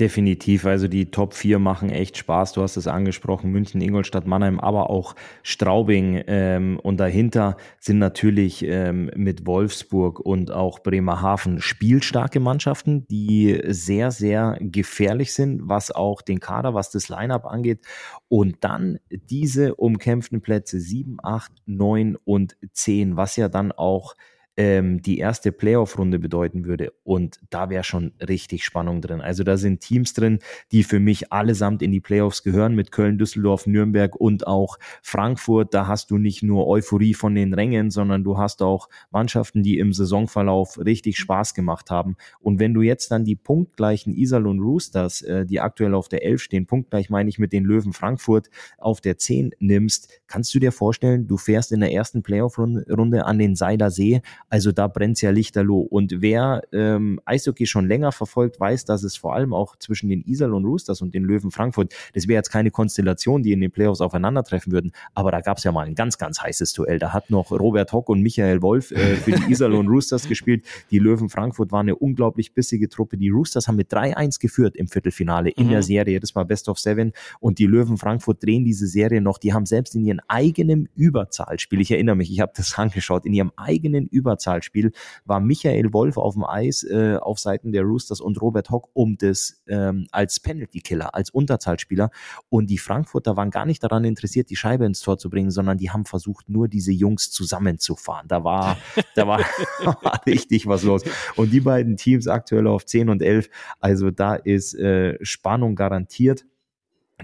Definitiv, also die Top 4 machen echt Spaß. Du hast es angesprochen, München, Ingolstadt, Mannheim, aber auch Straubing. Ähm, und dahinter sind natürlich ähm, mit Wolfsburg und auch Bremerhaven spielstarke Mannschaften, die sehr, sehr gefährlich sind, was auch den Kader, was das Lineup angeht. Und dann diese umkämpften Plätze 7, 8, 9 und 10, was ja dann auch ähm, die erste Playoff-Runde bedeuten würde. Und da wäre schon richtig Spannung drin. Also da sind Teams drin, die für mich allesamt in die Playoffs gehören mit Köln, Düsseldorf, Nürnberg und auch Frankfurt. Da hast du nicht nur Euphorie von den Rängen, sondern du hast auch Mannschaften, die im Saisonverlauf richtig Spaß gemacht haben. Und wenn du jetzt dann die punktgleichen und Roosters, äh, die aktuell auf der 11 stehen, punktgleich meine ich mit den Löwen Frankfurt, auf der 10 nimmst, kannst du dir vorstellen, du fährst in der ersten Playoff-Runde an den Seiler See also da brennt ja lichterloh. Und wer ähm, Eishockey schon länger verfolgt, weiß, dass es vor allem auch zwischen den und Roosters und den Löwen Frankfurt, das wäre jetzt keine Konstellation, die in den Playoffs aufeinandertreffen würden, aber da gab es ja mal ein ganz, ganz heißes Duell. Da hat noch Robert Hock und Michael Wolf äh, für die und Roosters gespielt. Die Löwen Frankfurt waren eine unglaublich bissige Truppe. Die Roosters haben mit 3-1 geführt im Viertelfinale in mhm. der Serie. Das war Best of Seven. Und die Löwen Frankfurt drehen diese Serie noch. Die haben selbst in ihrem eigenen Überzahlspiel, ich erinnere mich, ich habe das angeschaut, in ihrem eigenen Überzahlspiel Überzahlspiel war Michael Wolf auf dem Eis äh, auf Seiten der Roosters und Robert Hock um das ähm, als Penalty-Killer, als Unterzahlspieler. Und die Frankfurter waren gar nicht daran interessiert, die Scheibe ins Tor zu bringen, sondern die haben versucht, nur diese Jungs zusammenzufahren. Da war, da war, richtig was los. Und die beiden Teams aktuell auf 10 und 11, also da ist äh, Spannung garantiert.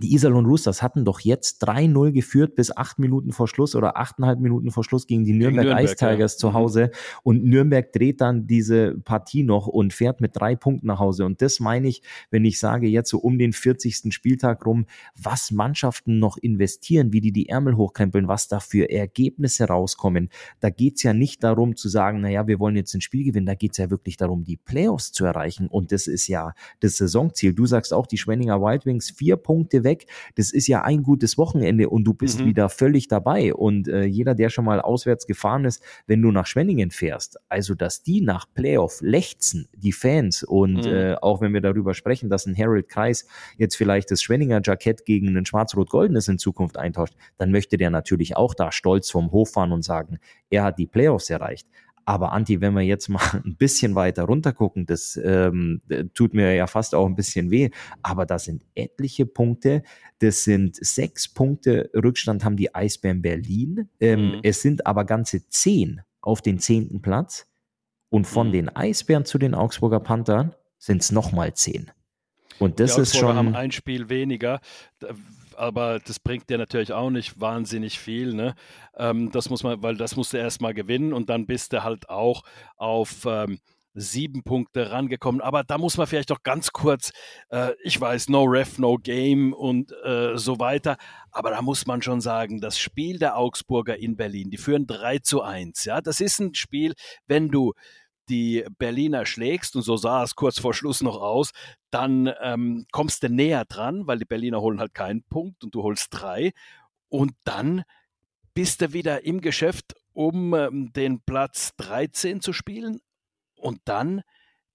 Die Iserlohn Roosters hatten doch jetzt 3-0 geführt bis acht Minuten vor Schluss oder achteinhalb Minuten vor Schluss gegen die Nürnberg, Nürnberg Ice Tigers ja. zu mhm. Hause. Und Nürnberg dreht dann diese Partie noch und fährt mit drei Punkten nach Hause. Und das meine ich, wenn ich sage, jetzt so um den 40. Spieltag rum, was Mannschaften noch investieren, wie die die Ärmel hochkrempeln, was da für Ergebnisse rauskommen. Da geht's ja nicht darum zu sagen, naja, wir wollen jetzt ein Spiel gewinnen. Da geht's ja wirklich darum, die Playoffs zu erreichen. Und das ist ja das Saisonziel. Du sagst auch, die Schwenninger Wild Wings vier Punkte weg. Das ist ja ein gutes Wochenende und du bist mhm. wieder völlig dabei. Und äh, jeder, der schon mal auswärts gefahren ist, wenn du nach Schwenningen fährst, also dass die nach Playoff lechzen, die Fans und mhm. äh, auch wenn wir darüber sprechen, dass ein Harold Kreis jetzt vielleicht das Schwenninger Jackett gegen ein schwarz-rot-goldenes in Zukunft eintauscht, dann möchte der natürlich auch da stolz vom Hof fahren und sagen, er hat die Playoffs erreicht. Aber Anti, wenn wir jetzt mal ein bisschen weiter runter gucken, das ähm, tut mir ja fast auch ein bisschen weh, aber da sind etliche Punkte. Das sind sechs Punkte Rückstand haben die Eisbären Berlin. Ähm, mhm. Es sind aber ganze zehn auf den zehnten Platz. Und von mhm. den Eisbären zu den Augsburger Panthern sind es nochmal zehn. Und das ist schon. haben ein Spiel weniger aber das bringt dir natürlich auch nicht wahnsinnig viel. Ne? Ähm, das muss man, weil das musst du erstmal gewinnen und dann bist du halt auch auf ähm, sieben Punkte rangekommen. Aber da muss man vielleicht doch ganz kurz, äh, ich weiß, no ref, no game und äh, so weiter. Aber da muss man schon sagen, das Spiel der Augsburger in Berlin, die führen 3 zu 1. Ja, das ist ein Spiel, wenn du die Berliner schlägst, und so sah es kurz vor Schluss noch aus, dann ähm, kommst du näher dran, weil die Berliner holen halt keinen Punkt und du holst drei. Und dann bist du wieder im Geschäft, um ähm, den Platz 13 zu spielen. Und dann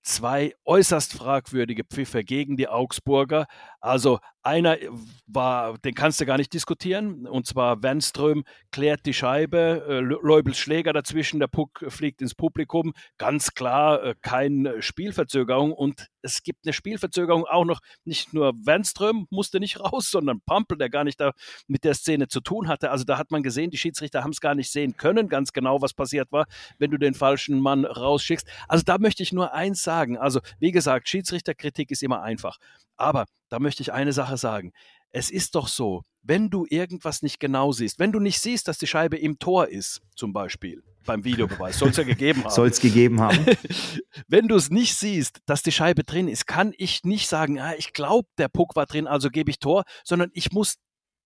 zwei äußerst fragwürdige Pfiffe gegen die Augsburger. Also einer war, den kannst du gar nicht diskutieren, und zwar Wernström klärt die Scheibe, äh, Leubels Schläger dazwischen, der Puck fliegt ins Publikum. Ganz klar, äh, keine Spielverzögerung und es gibt eine Spielverzögerung auch noch. Nicht nur Wernström musste nicht raus, sondern Pampel, der gar nicht da mit der Szene zu tun hatte. Also da hat man gesehen, die Schiedsrichter haben es gar nicht sehen können, ganz genau, was passiert war, wenn du den falschen Mann rausschickst. Also da möchte ich nur eins sagen. Also wie gesagt, Schiedsrichterkritik ist immer einfach. Aber da möchte ich eine Sache sagen. Es ist doch so, wenn du irgendwas nicht genau siehst, wenn du nicht siehst, dass die Scheibe im Tor ist, zum Beispiel, beim Videobeweis, soll es ja gegeben haben. Soll es gegeben haben. wenn du es nicht siehst, dass die Scheibe drin ist, kann ich nicht sagen, ah, ich glaube, der Puck war drin, also gebe ich Tor, sondern ich muss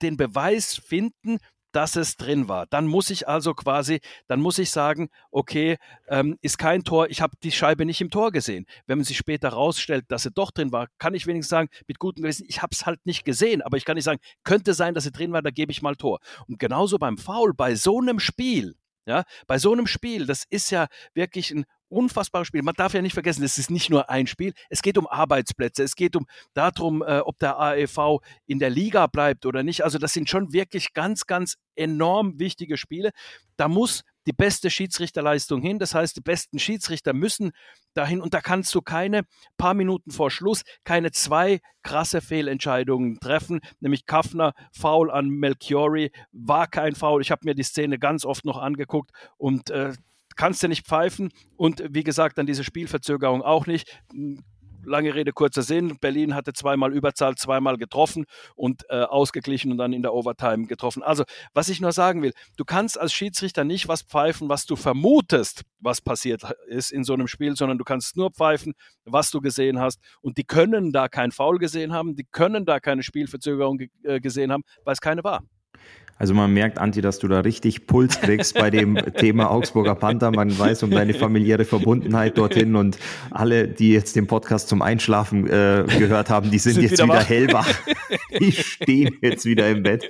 den Beweis finden, dass es drin war. Dann muss ich also quasi, dann muss ich sagen, okay, ähm, ist kein Tor, ich habe die Scheibe nicht im Tor gesehen. Wenn man sich später rausstellt, dass sie doch drin war, kann ich wenigstens sagen, mit gutem Gewissen, ich habe es halt nicht gesehen, aber ich kann nicht sagen, könnte sein, dass sie drin war, da gebe ich mal Tor. Und genauso beim Foul, bei so einem Spiel, ja, bei so einem Spiel, das ist ja wirklich ein unfassbares Spiel. Man darf ja nicht vergessen, es ist nicht nur ein Spiel. Es geht um Arbeitsplätze. Es geht um darum, äh, ob der AEV in der Liga bleibt oder nicht. Also das sind schon wirklich ganz, ganz enorm wichtige Spiele. Da muss die beste Schiedsrichterleistung hin. Das heißt, die besten Schiedsrichter müssen dahin. Und da kannst du keine paar Minuten vor Schluss keine zwei krasse Fehlentscheidungen treffen, nämlich Kaffner Foul an Melchiori. War kein Foul. Ich habe mir die Szene ganz oft noch angeguckt. Und äh, kannst du nicht pfeifen. Und wie gesagt, dann diese Spielverzögerung auch nicht lange Rede, kurzer Sinn. Berlin hatte zweimal Überzahl, zweimal getroffen und äh, ausgeglichen und dann in der Overtime getroffen. Also, was ich nur sagen will, du kannst als Schiedsrichter nicht was pfeifen, was du vermutest, was passiert ist in so einem Spiel, sondern du kannst nur pfeifen, was du gesehen hast. Und die können da kein Foul gesehen haben, die können da keine Spielverzögerung äh, gesehen haben, weil es keine war. Also man merkt, Anti, dass du da richtig Puls kriegst bei dem Thema Augsburger Panther. Man weiß um deine familiäre Verbundenheit dorthin und alle, die jetzt den Podcast zum Einschlafen äh, gehört haben, die sind, sind jetzt wieder, wieder hellwach. die stehen jetzt wieder im Bett.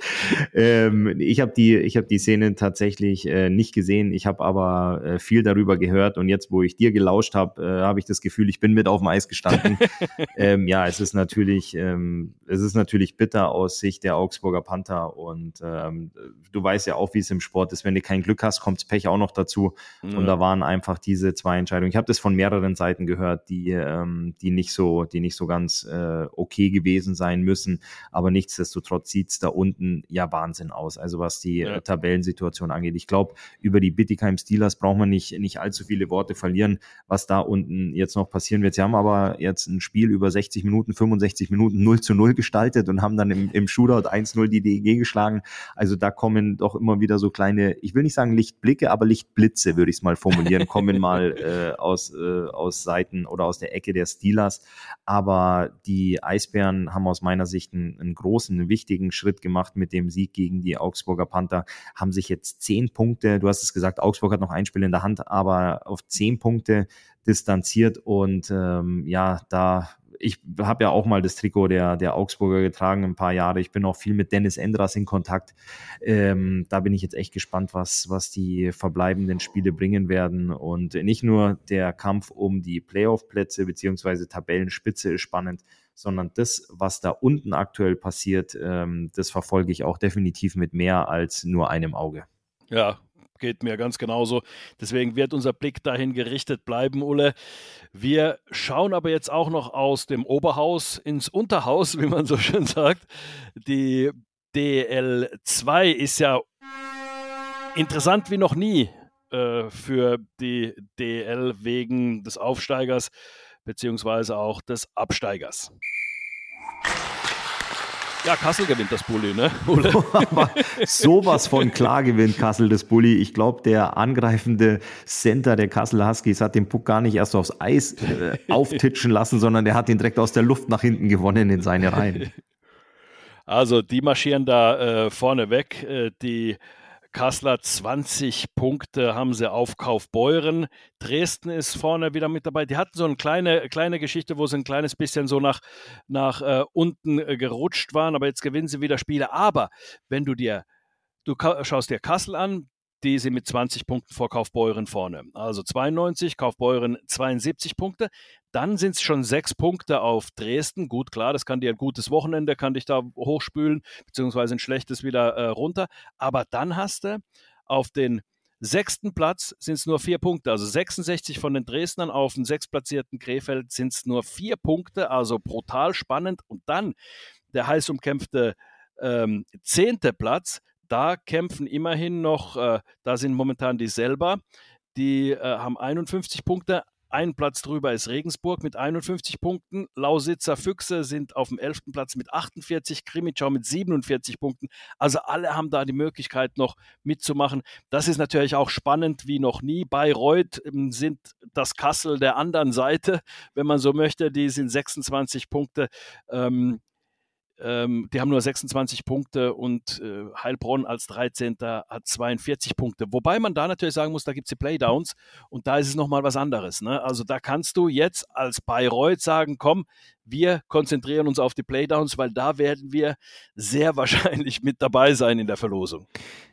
Ähm, ich habe die, ich habe die Szene tatsächlich äh, nicht gesehen. Ich habe aber äh, viel darüber gehört und jetzt, wo ich dir gelauscht habe, äh, habe ich das Gefühl, ich bin mit auf dem Eis gestanden. ähm, ja, es ist natürlich, ähm, es ist natürlich bitter aus Sicht der Augsburger Panther und ähm, du weißt ja auch, wie es im Sport ist. Wenn du kein Glück hast, kommt Pech auch noch dazu. Ja. Und da waren einfach diese zwei Entscheidungen. Ich habe das von mehreren Seiten gehört, die, ähm, die nicht so, die nicht so ganz äh, okay gewesen sein müssen. Aber nichtsdestotrotz sieht es da unten ja Wahnsinn aus. Also was die ja. Tabellensituation angeht. Ich glaube, über die Bittigheim Steelers braucht man nicht, nicht allzu viele Worte verlieren, was da unten jetzt noch passieren wird. Sie haben aber jetzt ein Spiel über 60 Minuten, 65 Minuten 0 zu 0 gestaltet und haben dann im, im Shootout 1-0 die DEG geschlagen. Also da kommen doch immer wieder so kleine, ich will nicht sagen Lichtblicke, aber Lichtblitze, würde ich es mal formulieren, kommen mal äh, aus, äh, aus Seiten oder aus der Ecke der Steelers. Aber die Eisbären haben aus meiner Sicht einen, einen großen, wichtigen Schritt gemacht mit dem Sieg gegen die Augsburger Panther, haben sich jetzt zehn Punkte, du hast es gesagt, Augsburg hat noch ein Spiel in der Hand, aber auf zehn Punkte distanziert und ähm, ja, da ich habe ja auch mal das Trikot der, der Augsburger getragen, ein paar Jahre. Ich bin auch viel mit Dennis Endras in Kontakt. Ähm, da bin ich jetzt echt gespannt, was, was die verbleibenden Spiele bringen werden. Und nicht nur der Kampf um die Playoff-Plätze beziehungsweise Tabellenspitze ist spannend, sondern das, was da unten aktuell passiert, ähm, das verfolge ich auch definitiv mit mehr als nur einem Auge. Ja, geht mir ganz genauso. Deswegen wird unser Blick dahin gerichtet bleiben, Ulle. Wir schauen aber jetzt auch noch aus dem Oberhaus ins Unterhaus, wie man so schön sagt. Die DL2 ist ja interessant wie noch nie äh, für die DL wegen des Aufsteigers beziehungsweise auch des Absteigers. Ja, Kassel gewinnt das Bulli, ne? sowas von klar gewinnt Kassel das Bulli. Ich glaube, der angreifende Center der Kassel Huskies hat den Puck gar nicht erst aufs Eis äh, auftitschen lassen, sondern der hat ihn direkt aus der Luft nach hinten gewonnen in seine Reihen. Also die marschieren da äh, vorne weg. Äh, die Kassler 20 Punkte haben sie auf Kaufbeuren. Dresden ist vorne wieder mit dabei. Die hatten so eine kleine, kleine Geschichte, wo sie ein kleines bisschen so nach, nach äh, unten äh, gerutscht waren, aber jetzt gewinnen sie wieder Spiele. Aber wenn du dir, du schaust dir Kassel an, die sind mit 20 Punkten vor Kaufbeuren vorne. Also 92, Kaufbeuren 72 Punkte. Dann sind es schon sechs Punkte auf Dresden. Gut, klar, das kann dir ein gutes Wochenende, kann dich da hochspülen, beziehungsweise ein schlechtes wieder äh, runter. Aber dann hast du auf den sechsten Platz sind es nur vier Punkte. Also 66 von den Dresdnern auf den sechstplatzierten Krefeld sind es nur vier Punkte. Also brutal spannend. Und dann der heiß umkämpfte ähm, zehnte Platz. Da kämpfen immerhin noch, äh, da sind momentan die selber. Die äh, haben 51 Punkte, ein Platz drüber ist Regensburg mit 51 Punkten. Lausitzer Füchse sind auf dem 11. Platz mit 48, Krimitschau mit 47 Punkten. Also alle haben da die Möglichkeit noch mitzumachen. Das ist natürlich auch spannend wie noch nie. Bayreuth ähm, sind das Kassel der anderen Seite, wenn man so möchte. Die sind 26 Punkte. Ähm, ähm, die haben nur 26 Punkte und äh, Heilbronn als 13. hat 42 Punkte. Wobei man da natürlich sagen muss, da gibt es die Playdowns und da ist es nochmal was anderes. Ne? Also da kannst du jetzt als Bayreuth sagen, komm, wir konzentrieren uns auf die Playdowns, weil da werden wir sehr wahrscheinlich mit dabei sein in der Verlosung.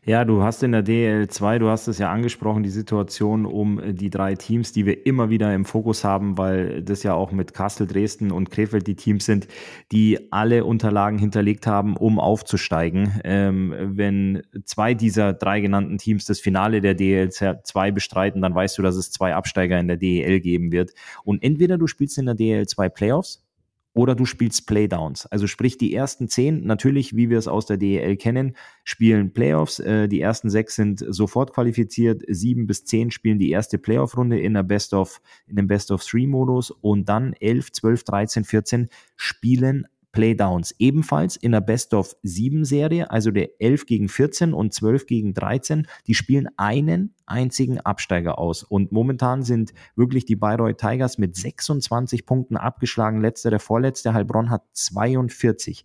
Ja, du hast in der DL2, du hast es ja angesprochen, die Situation um die drei Teams, die wir immer wieder im Fokus haben, weil das ja auch mit Kassel, Dresden und Krefeld die Teams sind, die alle Unterlagen hinterlegt haben, um aufzusteigen. Ähm, wenn zwei dieser drei genannten Teams das Finale der DL2 bestreiten, dann weißt du, dass es zwei Absteiger in der DEL geben wird. Und entweder du spielst in der DL2 Playoffs oder du spielst Playdowns. Also sprich die ersten zehn, natürlich, wie wir es aus der DEL kennen, spielen Playoffs. Äh, die ersten sechs sind sofort qualifiziert. Sieben bis zehn spielen die erste Playoff-Runde in der Best of, in dem Best of Three-Modus und dann elf, zwölf, dreizehn, vierzehn spielen Playdowns ebenfalls in der Best of 7 Serie, also der 11 gegen 14 und 12 gegen 13. Die spielen einen einzigen Absteiger aus. Und momentan sind wirklich die Bayreuth Tigers mit 26 Punkten abgeschlagen. Letzter, der vorletzte Heilbronn hat 42.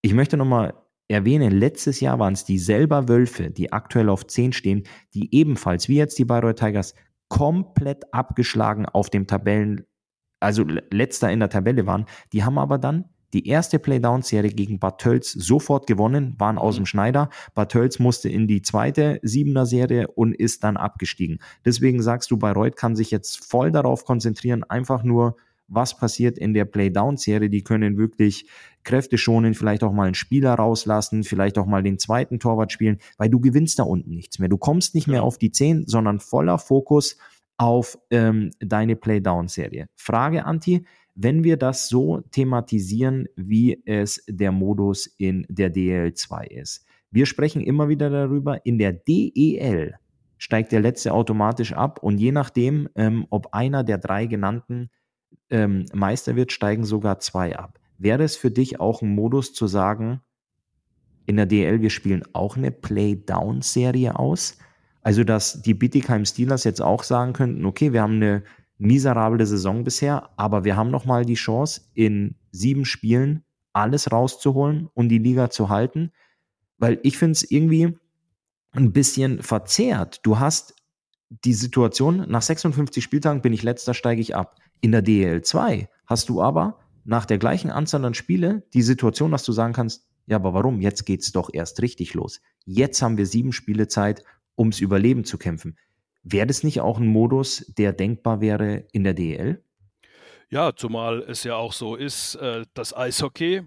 Ich möchte nochmal erwähnen, letztes Jahr waren es die selber Wölfe, die aktuell auf 10 stehen, die ebenfalls, wie jetzt die Bayreuth Tigers, komplett abgeschlagen auf dem Tabellen, also letzter in der Tabelle waren. Die haben aber dann die erste Playdown-Serie gegen Bad Tölz sofort gewonnen, waren aus mhm. dem Schneider. Bad Tölz musste in die zweite Siebener-Serie und ist dann abgestiegen. Deswegen sagst du, Bayreuth kann sich jetzt voll darauf konzentrieren, einfach nur, was passiert in der Playdown-Serie. Die können wirklich Kräfte schonen, vielleicht auch mal einen Spieler rauslassen, vielleicht auch mal den zweiten Torwart spielen, weil du gewinnst da unten nichts mehr. Du kommst nicht mehr auf die 10, sondern voller Fokus auf ähm, deine Playdown-Serie. Frage, Anti, wenn wir das so thematisieren, wie es der Modus in der DL2 ist. Wir sprechen immer wieder darüber, in der DEL steigt der letzte automatisch ab und je nachdem, ähm, ob einer der drei genannten ähm, Meister wird, steigen sogar zwei ab. Wäre es für dich auch ein Modus zu sagen, in der DL, wir spielen auch eine Play-Down-Serie aus? Also, dass die Bittigheim Steelers jetzt auch sagen könnten, okay, wir haben eine miserable Saison bisher, aber wir haben nochmal die Chance, in sieben Spielen alles rauszuholen und die Liga zu halten, weil ich finde es irgendwie ein bisschen verzerrt. Du hast die Situation, nach 56 Spieltagen bin ich letzter, steige ich ab. In der DL 2 hast du aber nach der gleichen Anzahl an Spiele die Situation, dass du sagen kannst, ja, aber warum? Jetzt geht es doch erst richtig los. Jetzt haben wir sieben Spiele Zeit, ums Überleben zu kämpfen. Wäre das nicht auch ein Modus, der denkbar wäre in der DL? Ja, zumal es ja auch so ist, äh, das Eishockey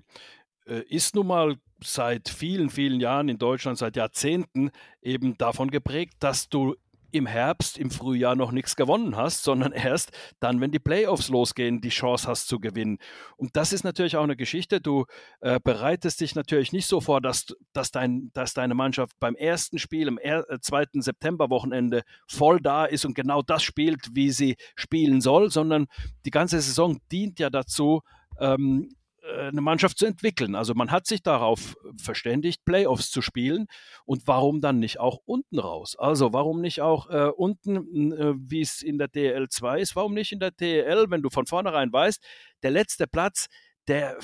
äh, ist nun mal seit vielen, vielen Jahren in Deutschland, seit Jahrzehnten eben davon geprägt, dass du im Herbst, im Frühjahr noch nichts gewonnen hast, sondern erst dann, wenn die Playoffs losgehen, die Chance hast zu gewinnen. Und das ist natürlich auch eine Geschichte. Du äh, bereitest dich natürlich nicht so vor, dass, dass, dein, dass deine Mannschaft beim ersten Spiel, im er, äh, zweiten Septemberwochenende voll da ist und genau das spielt, wie sie spielen soll, sondern die ganze Saison dient ja dazu, ähm, äh, eine Mannschaft zu entwickeln. Also man hat sich darauf verständigt, Playoffs zu spielen und warum dann nicht auch unten raus? Also warum nicht auch äh, unten, äh, wie es in der DL 2 ist, warum nicht in der DL, wenn du von vornherein weißt, der letzte Platz, der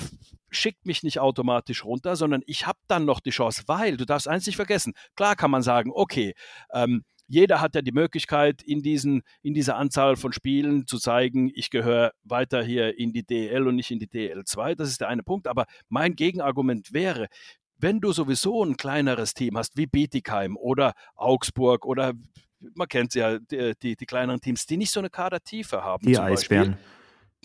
schickt mich nicht automatisch runter, sondern ich habe dann noch die Chance, weil du darfst eins nicht vergessen. Klar kann man sagen, okay, ähm, jeder hat ja die Möglichkeit, in, diesen, in dieser Anzahl von Spielen zu zeigen, ich gehöre weiter hier in die DL und nicht in die DL2. Das ist der eine Punkt. Aber mein Gegenargument wäre, wenn du sowieso ein kleineres Team hast, wie Bietigheim oder Augsburg oder man kennt ja, die, die, die kleineren Teams, die nicht so eine Kadertiefe haben. Die Eisbären. Beispiel,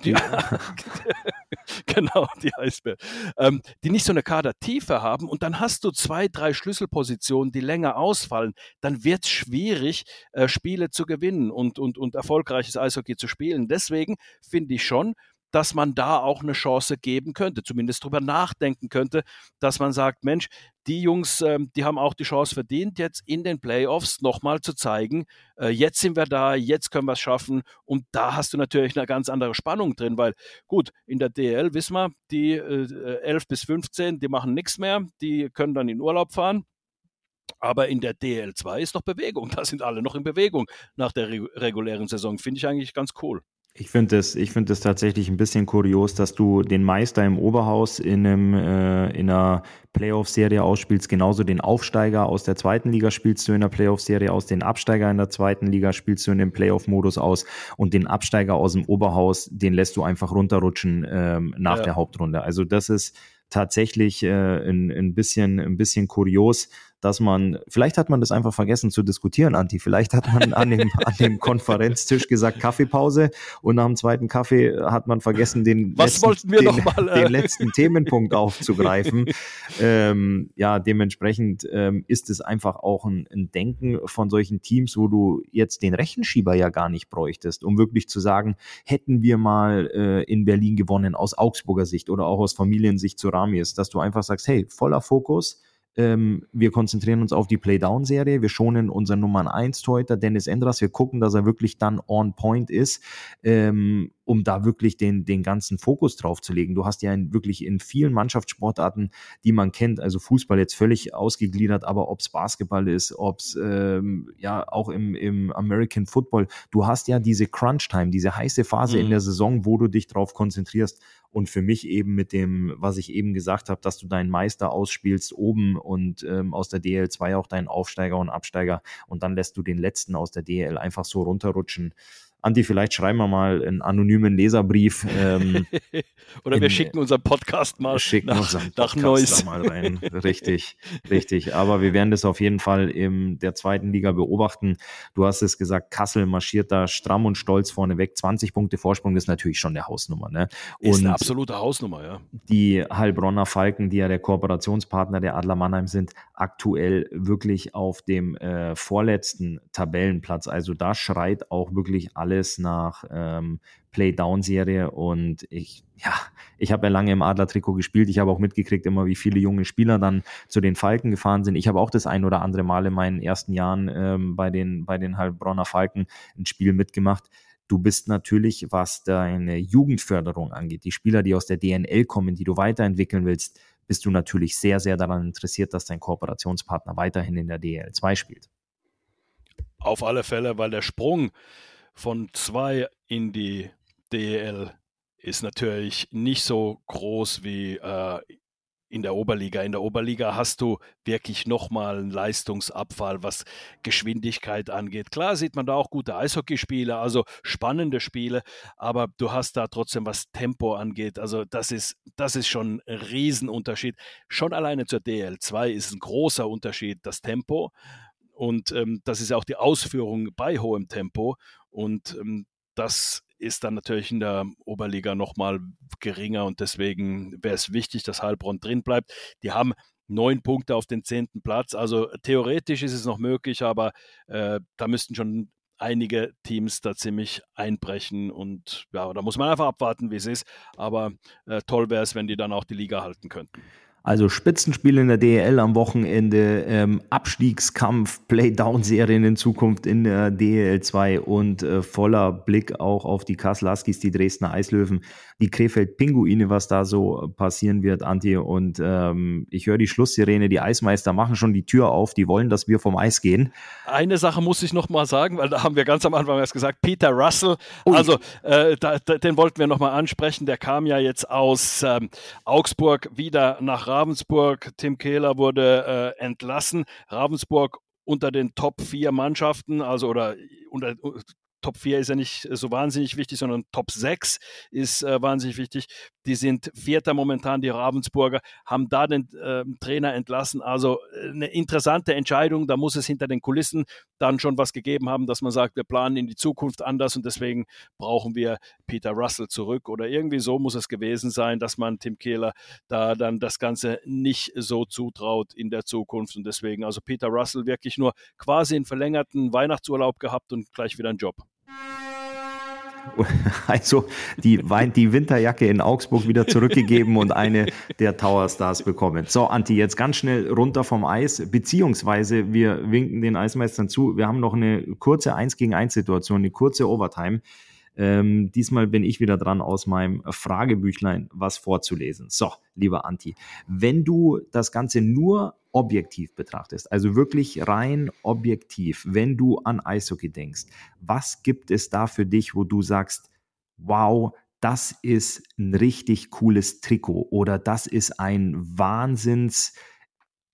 die, genau, die Eisbären. Ähm, die nicht so eine Kadertiefe haben und dann hast du zwei, drei Schlüsselpositionen, die länger ausfallen, dann wird es schwierig, äh, Spiele zu gewinnen und, und, und erfolgreiches Eishockey zu spielen. Deswegen finde ich schon, dass man da auch eine Chance geben könnte, zumindest drüber nachdenken könnte, dass man sagt, Mensch, die Jungs, äh, die haben auch die Chance verdient, jetzt in den Playoffs nochmal zu zeigen, äh, jetzt sind wir da, jetzt können wir es schaffen und da hast du natürlich eine ganz andere Spannung drin, weil gut, in der DL wissen wir, die äh, 11 bis 15, die machen nichts mehr, die können dann in Urlaub fahren. Aber in der DL2 ist noch Bewegung. Da sind alle noch in Bewegung nach der regulären Saison. Finde ich eigentlich ganz cool. Ich finde es find tatsächlich ein bisschen kurios, dass du den Meister im Oberhaus in, einem, äh, in einer Playoff-Serie ausspielst, genauso den Aufsteiger aus der zweiten Liga spielst du in der Playoff-Serie aus, den Absteiger in der zweiten Liga spielst du in dem Playoff-Modus aus und den Absteiger aus dem Oberhaus, den lässt du einfach runterrutschen ähm, nach ja. der Hauptrunde. Also das ist tatsächlich äh, ein, ein, bisschen, ein bisschen kurios. Dass man, vielleicht hat man das einfach vergessen zu diskutieren, Anti. Vielleicht hat man an dem, an dem Konferenztisch gesagt Kaffeepause und nach dem zweiten Kaffee hat man vergessen, den, Was letzten, wir den, mal, äh? den letzten Themenpunkt aufzugreifen. ähm, ja, dementsprechend ähm, ist es einfach auch ein, ein Denken von solchen Teams, wo du jetzt den Rechenschieber ja gar nicht bräuchtest, um wirklich zu sagen, hätten wir mal äh, in Berlin gewonnen aus Augsburger Sicht oder auch aus Familiensicht zu Ramis, dass du einfach sagst, hey, voller Fokus, ähm, wir konzentrieren uns auf die Playdown-Serie. Wir schonen unseren Nummer 1 Torhüter Dennis Endras. Wir gucken, dass er wirklich dann on point ist, ähm, um da wirklich den, den ganzen Fokus drauf zu legen. Du hast ja in, wirklich in vielen Mannschaftssportarten, die man kennt, also Fußball jetzt völlig ausgegliedert, aber ob es Basketball ist, ob es ähm, ja auch im, im American Football, du hast ja diese Crunch-Time, diese heiße Phase mhm. in der Saison, wo du dich drauf konzentrierst und für mich eben mit dem, was ich eben gesagt habe, dass du deinen Meister ausspielst oben und ähm, aus der DL2 auch deinen Aufsteiger und Absteiger und dann lässt du den letzten aus der DL einfach so runterrutschen. Andi, vielleicht schreiben wir mal einen anonymen Leserbrief. Ähm, Oder wir in, schicken unseren Podcast mal schicken nach, unseren Podcast nach Neuss. mal rein. Richtig, richtig. Aber wir werden das auf jeden Fall in der zweiten Liga beobachten. Du hast es gesagt, Kassel marschiert da stramm und stolz vorne weg. 20 Punkte Vorsprung ist natürlich schon eine Hausnummer. Ne? Und ist eine absolute Hausnummer, ja. Die Heilbronner Falken, die ja der Kooperationspartner der Adler Mannheim sind, aktuell wirklich auf dem äh, vorletzten Tabellenplatz. Also da schreit auch wirklich alles alles nach ähm, Play-Down-Serie und ich, ja, ich habe ja lange im Adler-Trikot gespielt. Ich habe auch mitgekriegt immer, wie viele junge Spieler dann zu den Falken gefahren sind. Ich habe auch das ein oder andere Mal in meinen ersten Jahren ähm, bei den, bei den Heilbronner Falken ein Spiel mitgemacht. Du bist natürlich, was deine Jugendförderung angeht, die Spieler, die aus der DNL kommen, die du weiterentwickeln willst, bist du natürlich sehr, sehr daran interessiert, dass dein Kooperationspartner weiterhin in der DL2 spielt. Auf alle Fälle, weil der Sprung von zwei in die DEL ist natürlich nicht so groß wie äh, in der Oberliga. In der Oberliga hast du wirklich nochmal einen Leistungsabfall, was Geschwindigkeit angeht. Klar sieht man da auch gute Eishockeyspiele, also spannende Spiele, aber du hast da trotzdem, was Tempo angeht. Also das ist, das ist schon ein Riesenunterschied. Schon alleine zur DL2 ist ein großer Unterschied das Tempo. Und ähm, das ist auch die Ausführung bei hohem Tempo. Und ähm, das ist dann natürlich in der Oberliga nochmal geringer und deswegen wäre es wichtig, dass Heilbronn drin bleibt. Die haben neun Punkte auf den zehnten Platz. Also theoretisch ist es noch möglich, aber äh, da müssten schon einige Teams da ziemlich einbrechen und ja, da muss man einfach abwarten, wie es ist. Aber äh, toll wäre es, wenn die dann auch die Liga halten könnten. Also Spitzenspiel in der DEL am Wochenende, ähm, Abstiegskampf, Playdown-Serien in Zukunft in der DEL 2 und äh, voller Blick auch auf die Kassel Huskies, die Dresdner Eislöwen, die Krefeld Pinguine, was da so passieren wird, Anti. Und ähm, ich höre die Schlusssirene, die Eismeister machen schon die Tür auf, die wollen, dass wir vom Eis gehen. Eine Sache muss ich noch mal sagen, weil da haben wir ganz am Anfang erst gesagt, Peter Russell, Ui. also äh, da, da, den wollten wir noch mal ansprechen, der kam ja jetzt aus ähm, Augsburg wieder nach Ravensburg. Tim Kehler wurde äh, entlassen. Ravensburg unter den Top 4 Mannschaften, also oder unter Top 4 ist ja nicht so wahnsinnig wichtig, sondern Top 6 ist äh, wahnsinnig wichtig. Die sind Vierter momentan, die Ravensburger, haben da den äh, Trainer entlassen. Also äh, eine interessante Entscheidung. Da muss es hinter den Kulissen dann schon was gegeben haben, dass man sagt, wir planen in die Zukunft anders und deswegen brauchen wir Peter Russell zurück. Oder irgendwie so muss es gewesen sein, dass man Tim Kehler da dann das Ganze nicht so zutraut in der Zukunft. Und deswegen, also Peter Russell wirklich nur quasi einen verlängerten Weihnachtsurlaub gehabt und gleich wieder einen Job. Also die, die Winterjacke in Augsburg wieder zurückgegeben und eine der Tower Stars bekommen. So, Anti, jetzt ganz schnell runter vom Eis, beziehungsweise wir winken den Eismeistern zu. Wir haben noch eine kurze 1 gegen 1 Situation, eine kurze Overtime. Ähm, diesmal bin ich wieder dran, aus meinem Fragebüchlein was vorzulesen. So, lieber Anti, wenn du das Ganze nur objektiv betrachtest, also wirklich rein objektiv, wenn du an Eishockey denkst, was gibt es da für dich, wo du sagst, wow, das ist ein richtig cooles Trikot oder das ist ein Wahnsinns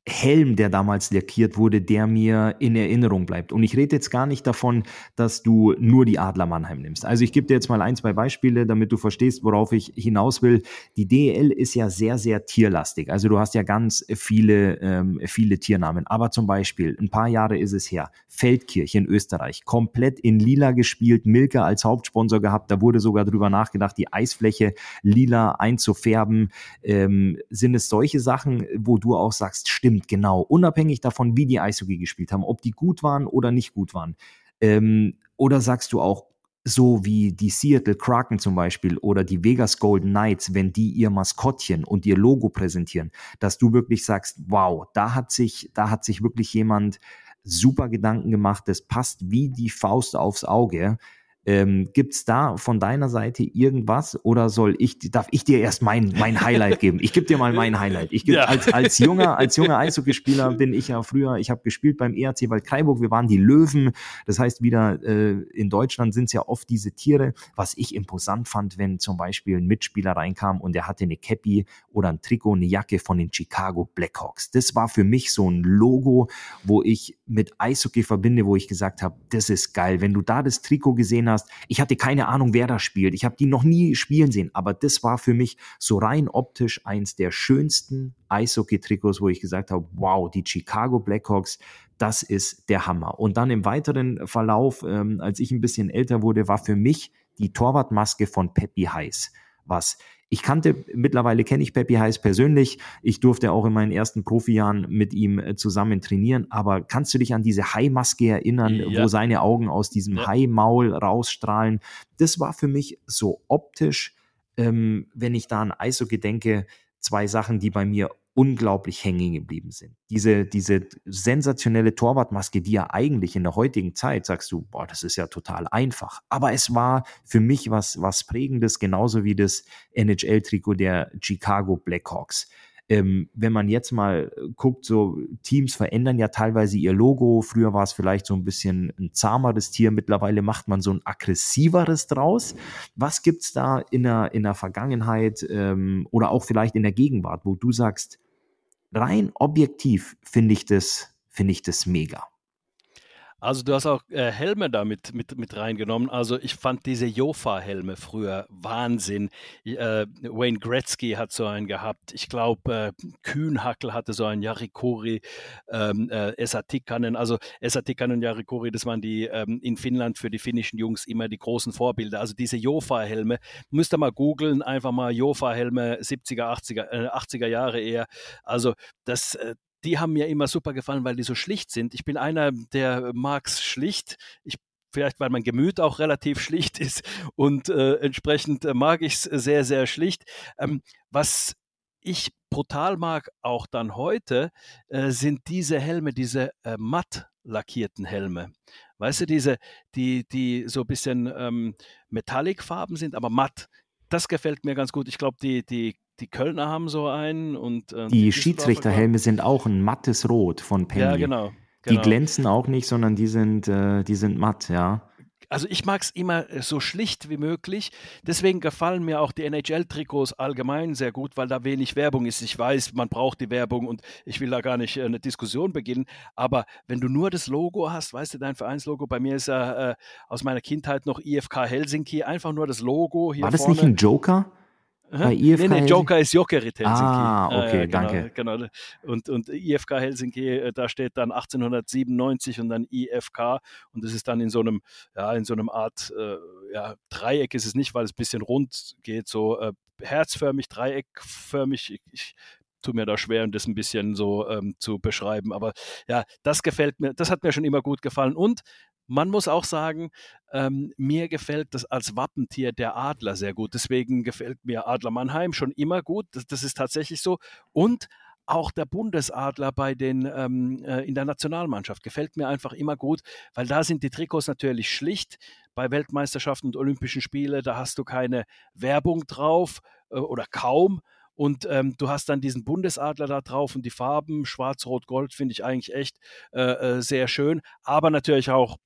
Helm, der damals lackiert wurde, der mir in Erinnerung bleibt. Und ich rede jetzt gar nicht davon, dass du nur die Adler Mannheim nimmst. Also ich gebe dir jetzt mal ein, zwei Beispiele, damit du verstehst, worauf ich hinaus will. Die DEL ist ja sehr, sehr tierlastig. Also du hast ja ganz viele, ähm, viele Tiernamen. Aber zum Beispiel, ein paar Jahre ist es her, Feldkirch in Österreich, komplett in lila gespielt, Milka als Hauptsponsor gehabt. Da wurde sogar drüber nachgedacht, die Eisfläche lila einzufärben. Ähm, sind es solche Sachen, wo du auch sagst, stimmt, stimmt, genau. Unabhängig davon, wie die Eishockey gespielt haben, ob die gut waren oder nicht gut waren. Ähm, oder sagst du auch, so wie die Seattle Kraken zum Beispiel oder die Vegas Golden Knights, wenn die ihr Maskottchen und ihr Logo präsentieren, dass du wirklich sagst, wow, da hat sich, da hat sich wirklich jemand super Gedanken gemacht, das passt wie die Faust aufs Auge. Ähm, Gibt es da von deiner Seite irgendwas oder soll ich, darf ich dir erst mein, mein Highlight geben? Ich gebe dir mal mein Highlight. Ich geb, ja. als, als junger, als junger Eishockeyspieler bin ich ja früher, ich habe gespielt beim ERC Waldkraiburg, wir waren die Löwen. Das heißt wieder, äh, in Deutschland sind es ja oft diese Tiere. Was ich imposant fand, wenn zum Beispiel ein Mitspieler reinkam und der hatte eine Cappy oder ein Trikot, eine Jacke von den Chicago Blackhawks. Das war für mich so ein Logo, wo ich mit Eishockey verbinde, wo ich gesagt habe, das ist geil. Wenn du da das Trikot gesehen hast, ich hatte keine Ahnung, wer da spielt. Ich habe die noch nie spielen sehen, aber das war für mich so rein optisch eins der schönsten Eishockey-Trikots, wo ich gesagt habe, wow, die Chicago Blackhawks, das ist der Hammer. Und dann im weiteren Verlauf, ähm, als ich ein bisschen älter wurde, war für mich die Torwartmaske von Peppy Heiß was. Ich kannte, mittlerweile kenne ich Peppy Heiß persönlich. Ich durfte auch in meinen ersten Profijahren mit ihm äh, zusammen trainieren. Aber kannst du dich an diese Hai-Maske erinnern, ja. wo seine Augen aus diesem ja. Hai-Maul rausstrahlen? Das war für mich so optisch, ähm, wenn ich da an Eishockey denke, zwei Sachen, die bei mir unglaublich hängen geblieben sind. Diese, diese sensationelle Torwartmaske, die ja eigentlich in der heutigen Zeit sagst du, boah, das ist ja total einfach. Aber es war für mich was, was Prägendes, genauso wie das NHL-Trikot der Chicago Blackhawks. Ähm, wenn man jetzt mal äh, guckt, so Teams verändern ja teilweise ihr Logo. Früher war es vielleicht so ein bisschen ein zahmeres Tier, mittlerweile macht man so ein aggressiveres draus. Was gibt's da in der, in der Vergangenheit ähm, oder auch vielleicht in der Gegenwart, wo du sagst, rein objektiv finde ich das, finde ich das mega. Also du hast auch äh, Helme da mit, mit, mit reingenommen. Also ich fand diese Jofa-Helme früher Wahnsinn. Äh, Wayne Gretzky hat so einen gehabt. Ich glaube, äh, Kühnhackel hatte so einen Yarikori, ähm, äh, Esatikanen. Also Esatikanen und Yarikori, das waren die ähm, in Finnland für die finnischen Jungs immer die großen Vorbilder. Also diese Jofa-Helme, müsst ihr mal googeln, einfach mal Jofa-Helme 70er, 80er, äh, 80er Jahre eher. Also das, äh, die haben mir immer super gefallen, weil die so schlicht sind. Ich bin einer, der mag es schlicht. Ich vielleicht weil mein Gemüt auch relativ schlicht ist und äh, entsprechend äh, mag ich es sehr, sehr schlicht. Ähm, was ich brutal mag, auch dann heute, äh, sind diese Helme, diese äh, matt lackierten Helme. Weißt du, diese, die, die so ein bisschen ähm, Metallic-Farben sind, aber matt. Das gefällt mir ganz gut. Ich glaube, die, die die Kölner haben so einen und äh, die, die Schiedsrichterhelme sind auch ein mattes Rot von Penny. Ja, genau. genau. Die glänzen auch nicht, sondern die sind, äh, die sind matt, ja. Also ich mag es immer äh, so schlicht wie möglich. Deswegen gefallen mir auch die NHL-Trikots allgemein sehr gut, weil da wenig Werbung ist. Ich weiß, man braucht die Werbung und ich will da gar nicht äh, eine Diskussion beginnen. Aber wenn du nur das Logo hast, weißt du, dein Vereinslogo, bei mir ist ja äh, aus meiner Kindheit noch IFK Helsinki, einfach nur das Logo hier War das vorne. nicht ein Joker? Bei IFK nee, nee, Joker ist Jokerit Helsinki. Ah, okay, äh, genau, danke. Genau. Und, und IFK Helsinki, äh, da steht dann 1897 und dann IFK und das ist dann in so einem, ja, in so einem Art, äh, ja, Dreieck ist es nicht, weil es ein bisschen rund geht, so äh, herzförmig, dreieckförmig. Ich, ich tue mir da schwer, das ein bisschen so ähm, zu beschreiben. Aber ja, das gefällt mir, das hat mir schon immer gut gefallen. Und man muss auch sagen, ähm, mir gefällt das als Wappentier der Adler sehr gut. Deswegen gefällt mir Adler Mannheim schon immer gut. Das, das ist tatsächlich so. Und auch der Bundesadler bei den ähm, äh, in der Nationalmannschaft gefällt mir einfach immer gut, weil da sind die Trikots natürlich schlicht. Bei Weltmeisterschaften und Olympischen Spielen, da hast du keine Werbung drauf äh, oder kaum. Und ähm, du hast dann diesen Bundesadler da drauf und die Farben Schwarz, Rot, Gold finde ich eigentlich echt äh, äh sehr schön. Aber natürlich auch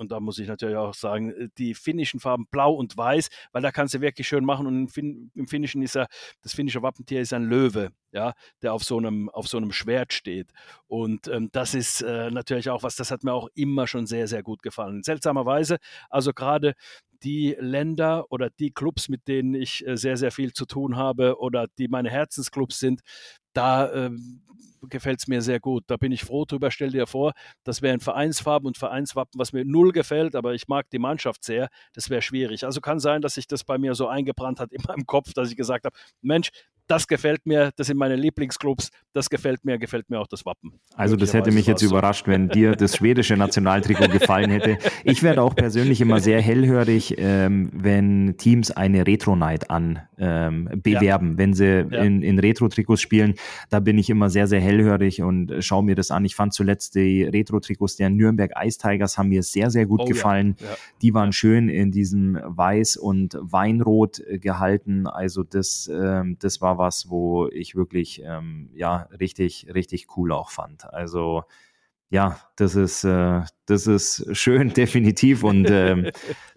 und da muss ich natürlich auch sagen, äh, die finnischen Farben blau und weiß, weil da kannst du wirklich schön machen und im, fin im finnischen ist ja, das finnische Wappentier ist ein Löwe, ja, der auf so einem, auf so einem Schwert steht. Und ähm, das ist äh, natürlich auch was, das hat mir auch immer schon sehr, sehr gut gefallen. Seltsamerweise, also gerade die Länder oder die Clubs, mit denen ich äh, sehr, sehr viel zu tun habe oder die meine Herzensclubs sind, da äh, gefällt es mir sehr gut. Da bin ich froh drüber. Stell dir vor, das wären Vereinsfarben und Vereinswappen, was mir null gefällt, aber ich mag die Mannschaft sehr. Das wäre schwierig. Also kann sein, dass sich das bei mir so eingebrannt hat in meinem Kopf, dass ich gesagt habe, Mensch, das gefällt mir, das sind meine Lieblingsclubs, das gefällt mir, gefällt mir auch das Wappen. Also das hätte mich jetzt überrascht, wenn dir das schwedische Nationaltrikot gefallen hätte. Ich werde auch persönlich immer sehr hellhörig, ähm, wenn Teams eine Retro-Night an ähm, bewerben, ja. wenn sie ja. in, in Retro-Trikots spielen. Da bin ich immer sehr, sehr hellhörig und schaue mir das an. Ich fand zuletzt die Retro-Trikots der Nürnberg Ice Tigers haben mir sehr, sehr gut oh, gefallen. Ja. Die waren schön in diesem Weiß und Weinrot gehalten. Also das, ähm, das war was, wo ich wirklich ähm, ja richtig, richtig cool auch fand. Also ja, das ist, äh, das ist schön, definitiv. Und ähm,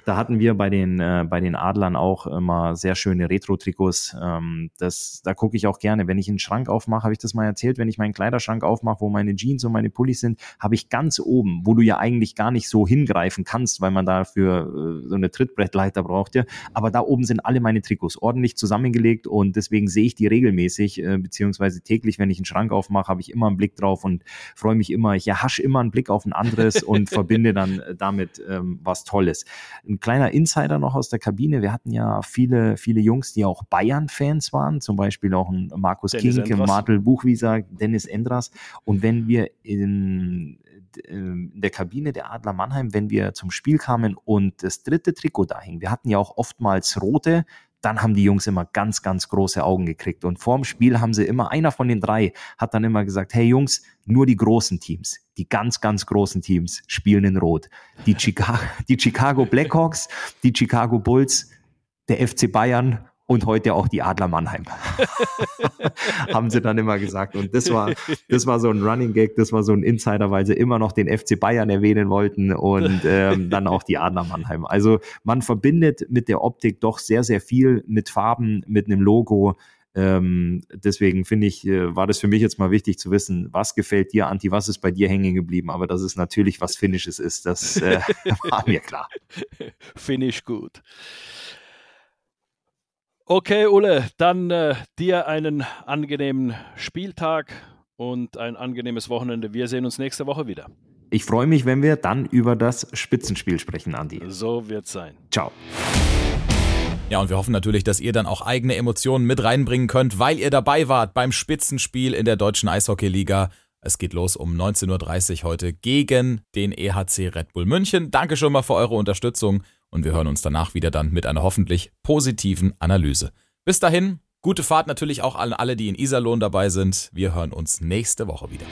da hatten wir bei den, äh, bei den Adlern auch immer sehr schöne Retro-Trikots. Ähm, das, da gucke ich auch gerne. Wenn ich einen Schrank aufmache, habe ich das mal erzählt, wenn ich meinen Kleiderschrank aufmache, wo meine Jeans und meine Pullis sind, habe ich ganz oben, wo du ja eigentlich gar nicht so hingreifen kannst, weil man dafür äh, so eine Trittbrettleiter braucht ja. Aber da oben sind alle meine Trikots ordentlich zusammengelegt und deswegen sehe ich die regelmäßig, äh, beziehungsweise täglich, wenn ich einen Schrank aufmache, habe ich immer einen Blick drauf und freue mich immer. Ich erhasche immer einen Blick auf ein anderes und verbinde dann äh, damit ähm, was Tolles. Ein kleiner Insider noch aus der Kabine. Wir hatten ja viele, viele Jungs, die auch Bayern-Fans waren, zum Beispiel auch ein Markus Dennis King, Martel Buchwieser, Dennis Endras. Und wenn wir in, in der Kabine der Adler Mannheim, wenn wir zum Spiel kamen und das dritte Trikot da hing, wir hatten ja auch oftmals rote, dann haben die Jungs immer ganz, ganz große Augen gekriegt. Und vorm Spiel haben sie immer, einer von den drei hat dann immer gesagt, hey Jungs, nur die großen Teams, die ganz, ganz großen Teams spielen in Rot. Die, Chicago, die Chicago Blackhawks, die Chicago Bulls, der FC Bayern und heute auch die Adler Mannheim. haben sie dann immer gesagt. Und das war, das war so ein Running Gag, das war so ein Insider, weil sie immer noch den FC Bayern erwähnen wollten und ähm, dann auch die Adler Mannheim. Also man verbindet mit der Optik doch sehr, sehr viel mit Farben, mit einem Logo. Ähm, deswegen finde ich, äh, war das für mich jetzt mal wichtig zu wissen, was gefällt dir, Anti, was ist bei dir hängen geblieben? Aber dass es natürlich was Finnisches ist, das äh, war mir klar. Finnisch gut. Okay, Ulle, dann äh, dir einen angenehmen Spieltag und ein angenehmes Wochenende. Wir sehen uns nächste Woche wieder. Ich freue mich, wenn wir dann über das Spitzenspiel sprechen, Andi. So wird's sein. Ciao. Ja, und wir hoffen natürlich, dass ihr dann auch eigene Emotionen mit reinbringen könnt, weil ihr dabei wart beim Spitzenspiel in der deutschen Eishockeyliga. Es geht los um 19.30 Uhr heute gegen den EHC Red Bull München. Danke schon mal für eure Unterstützung und wir hören uns danach wieder dann mit einer hoffentlich positiven Analyse. Bis dahin, gute Fahrt natürlich auch an alle, die in Iserlohn dabei sind. Wir hören uns nächste Woche wieder.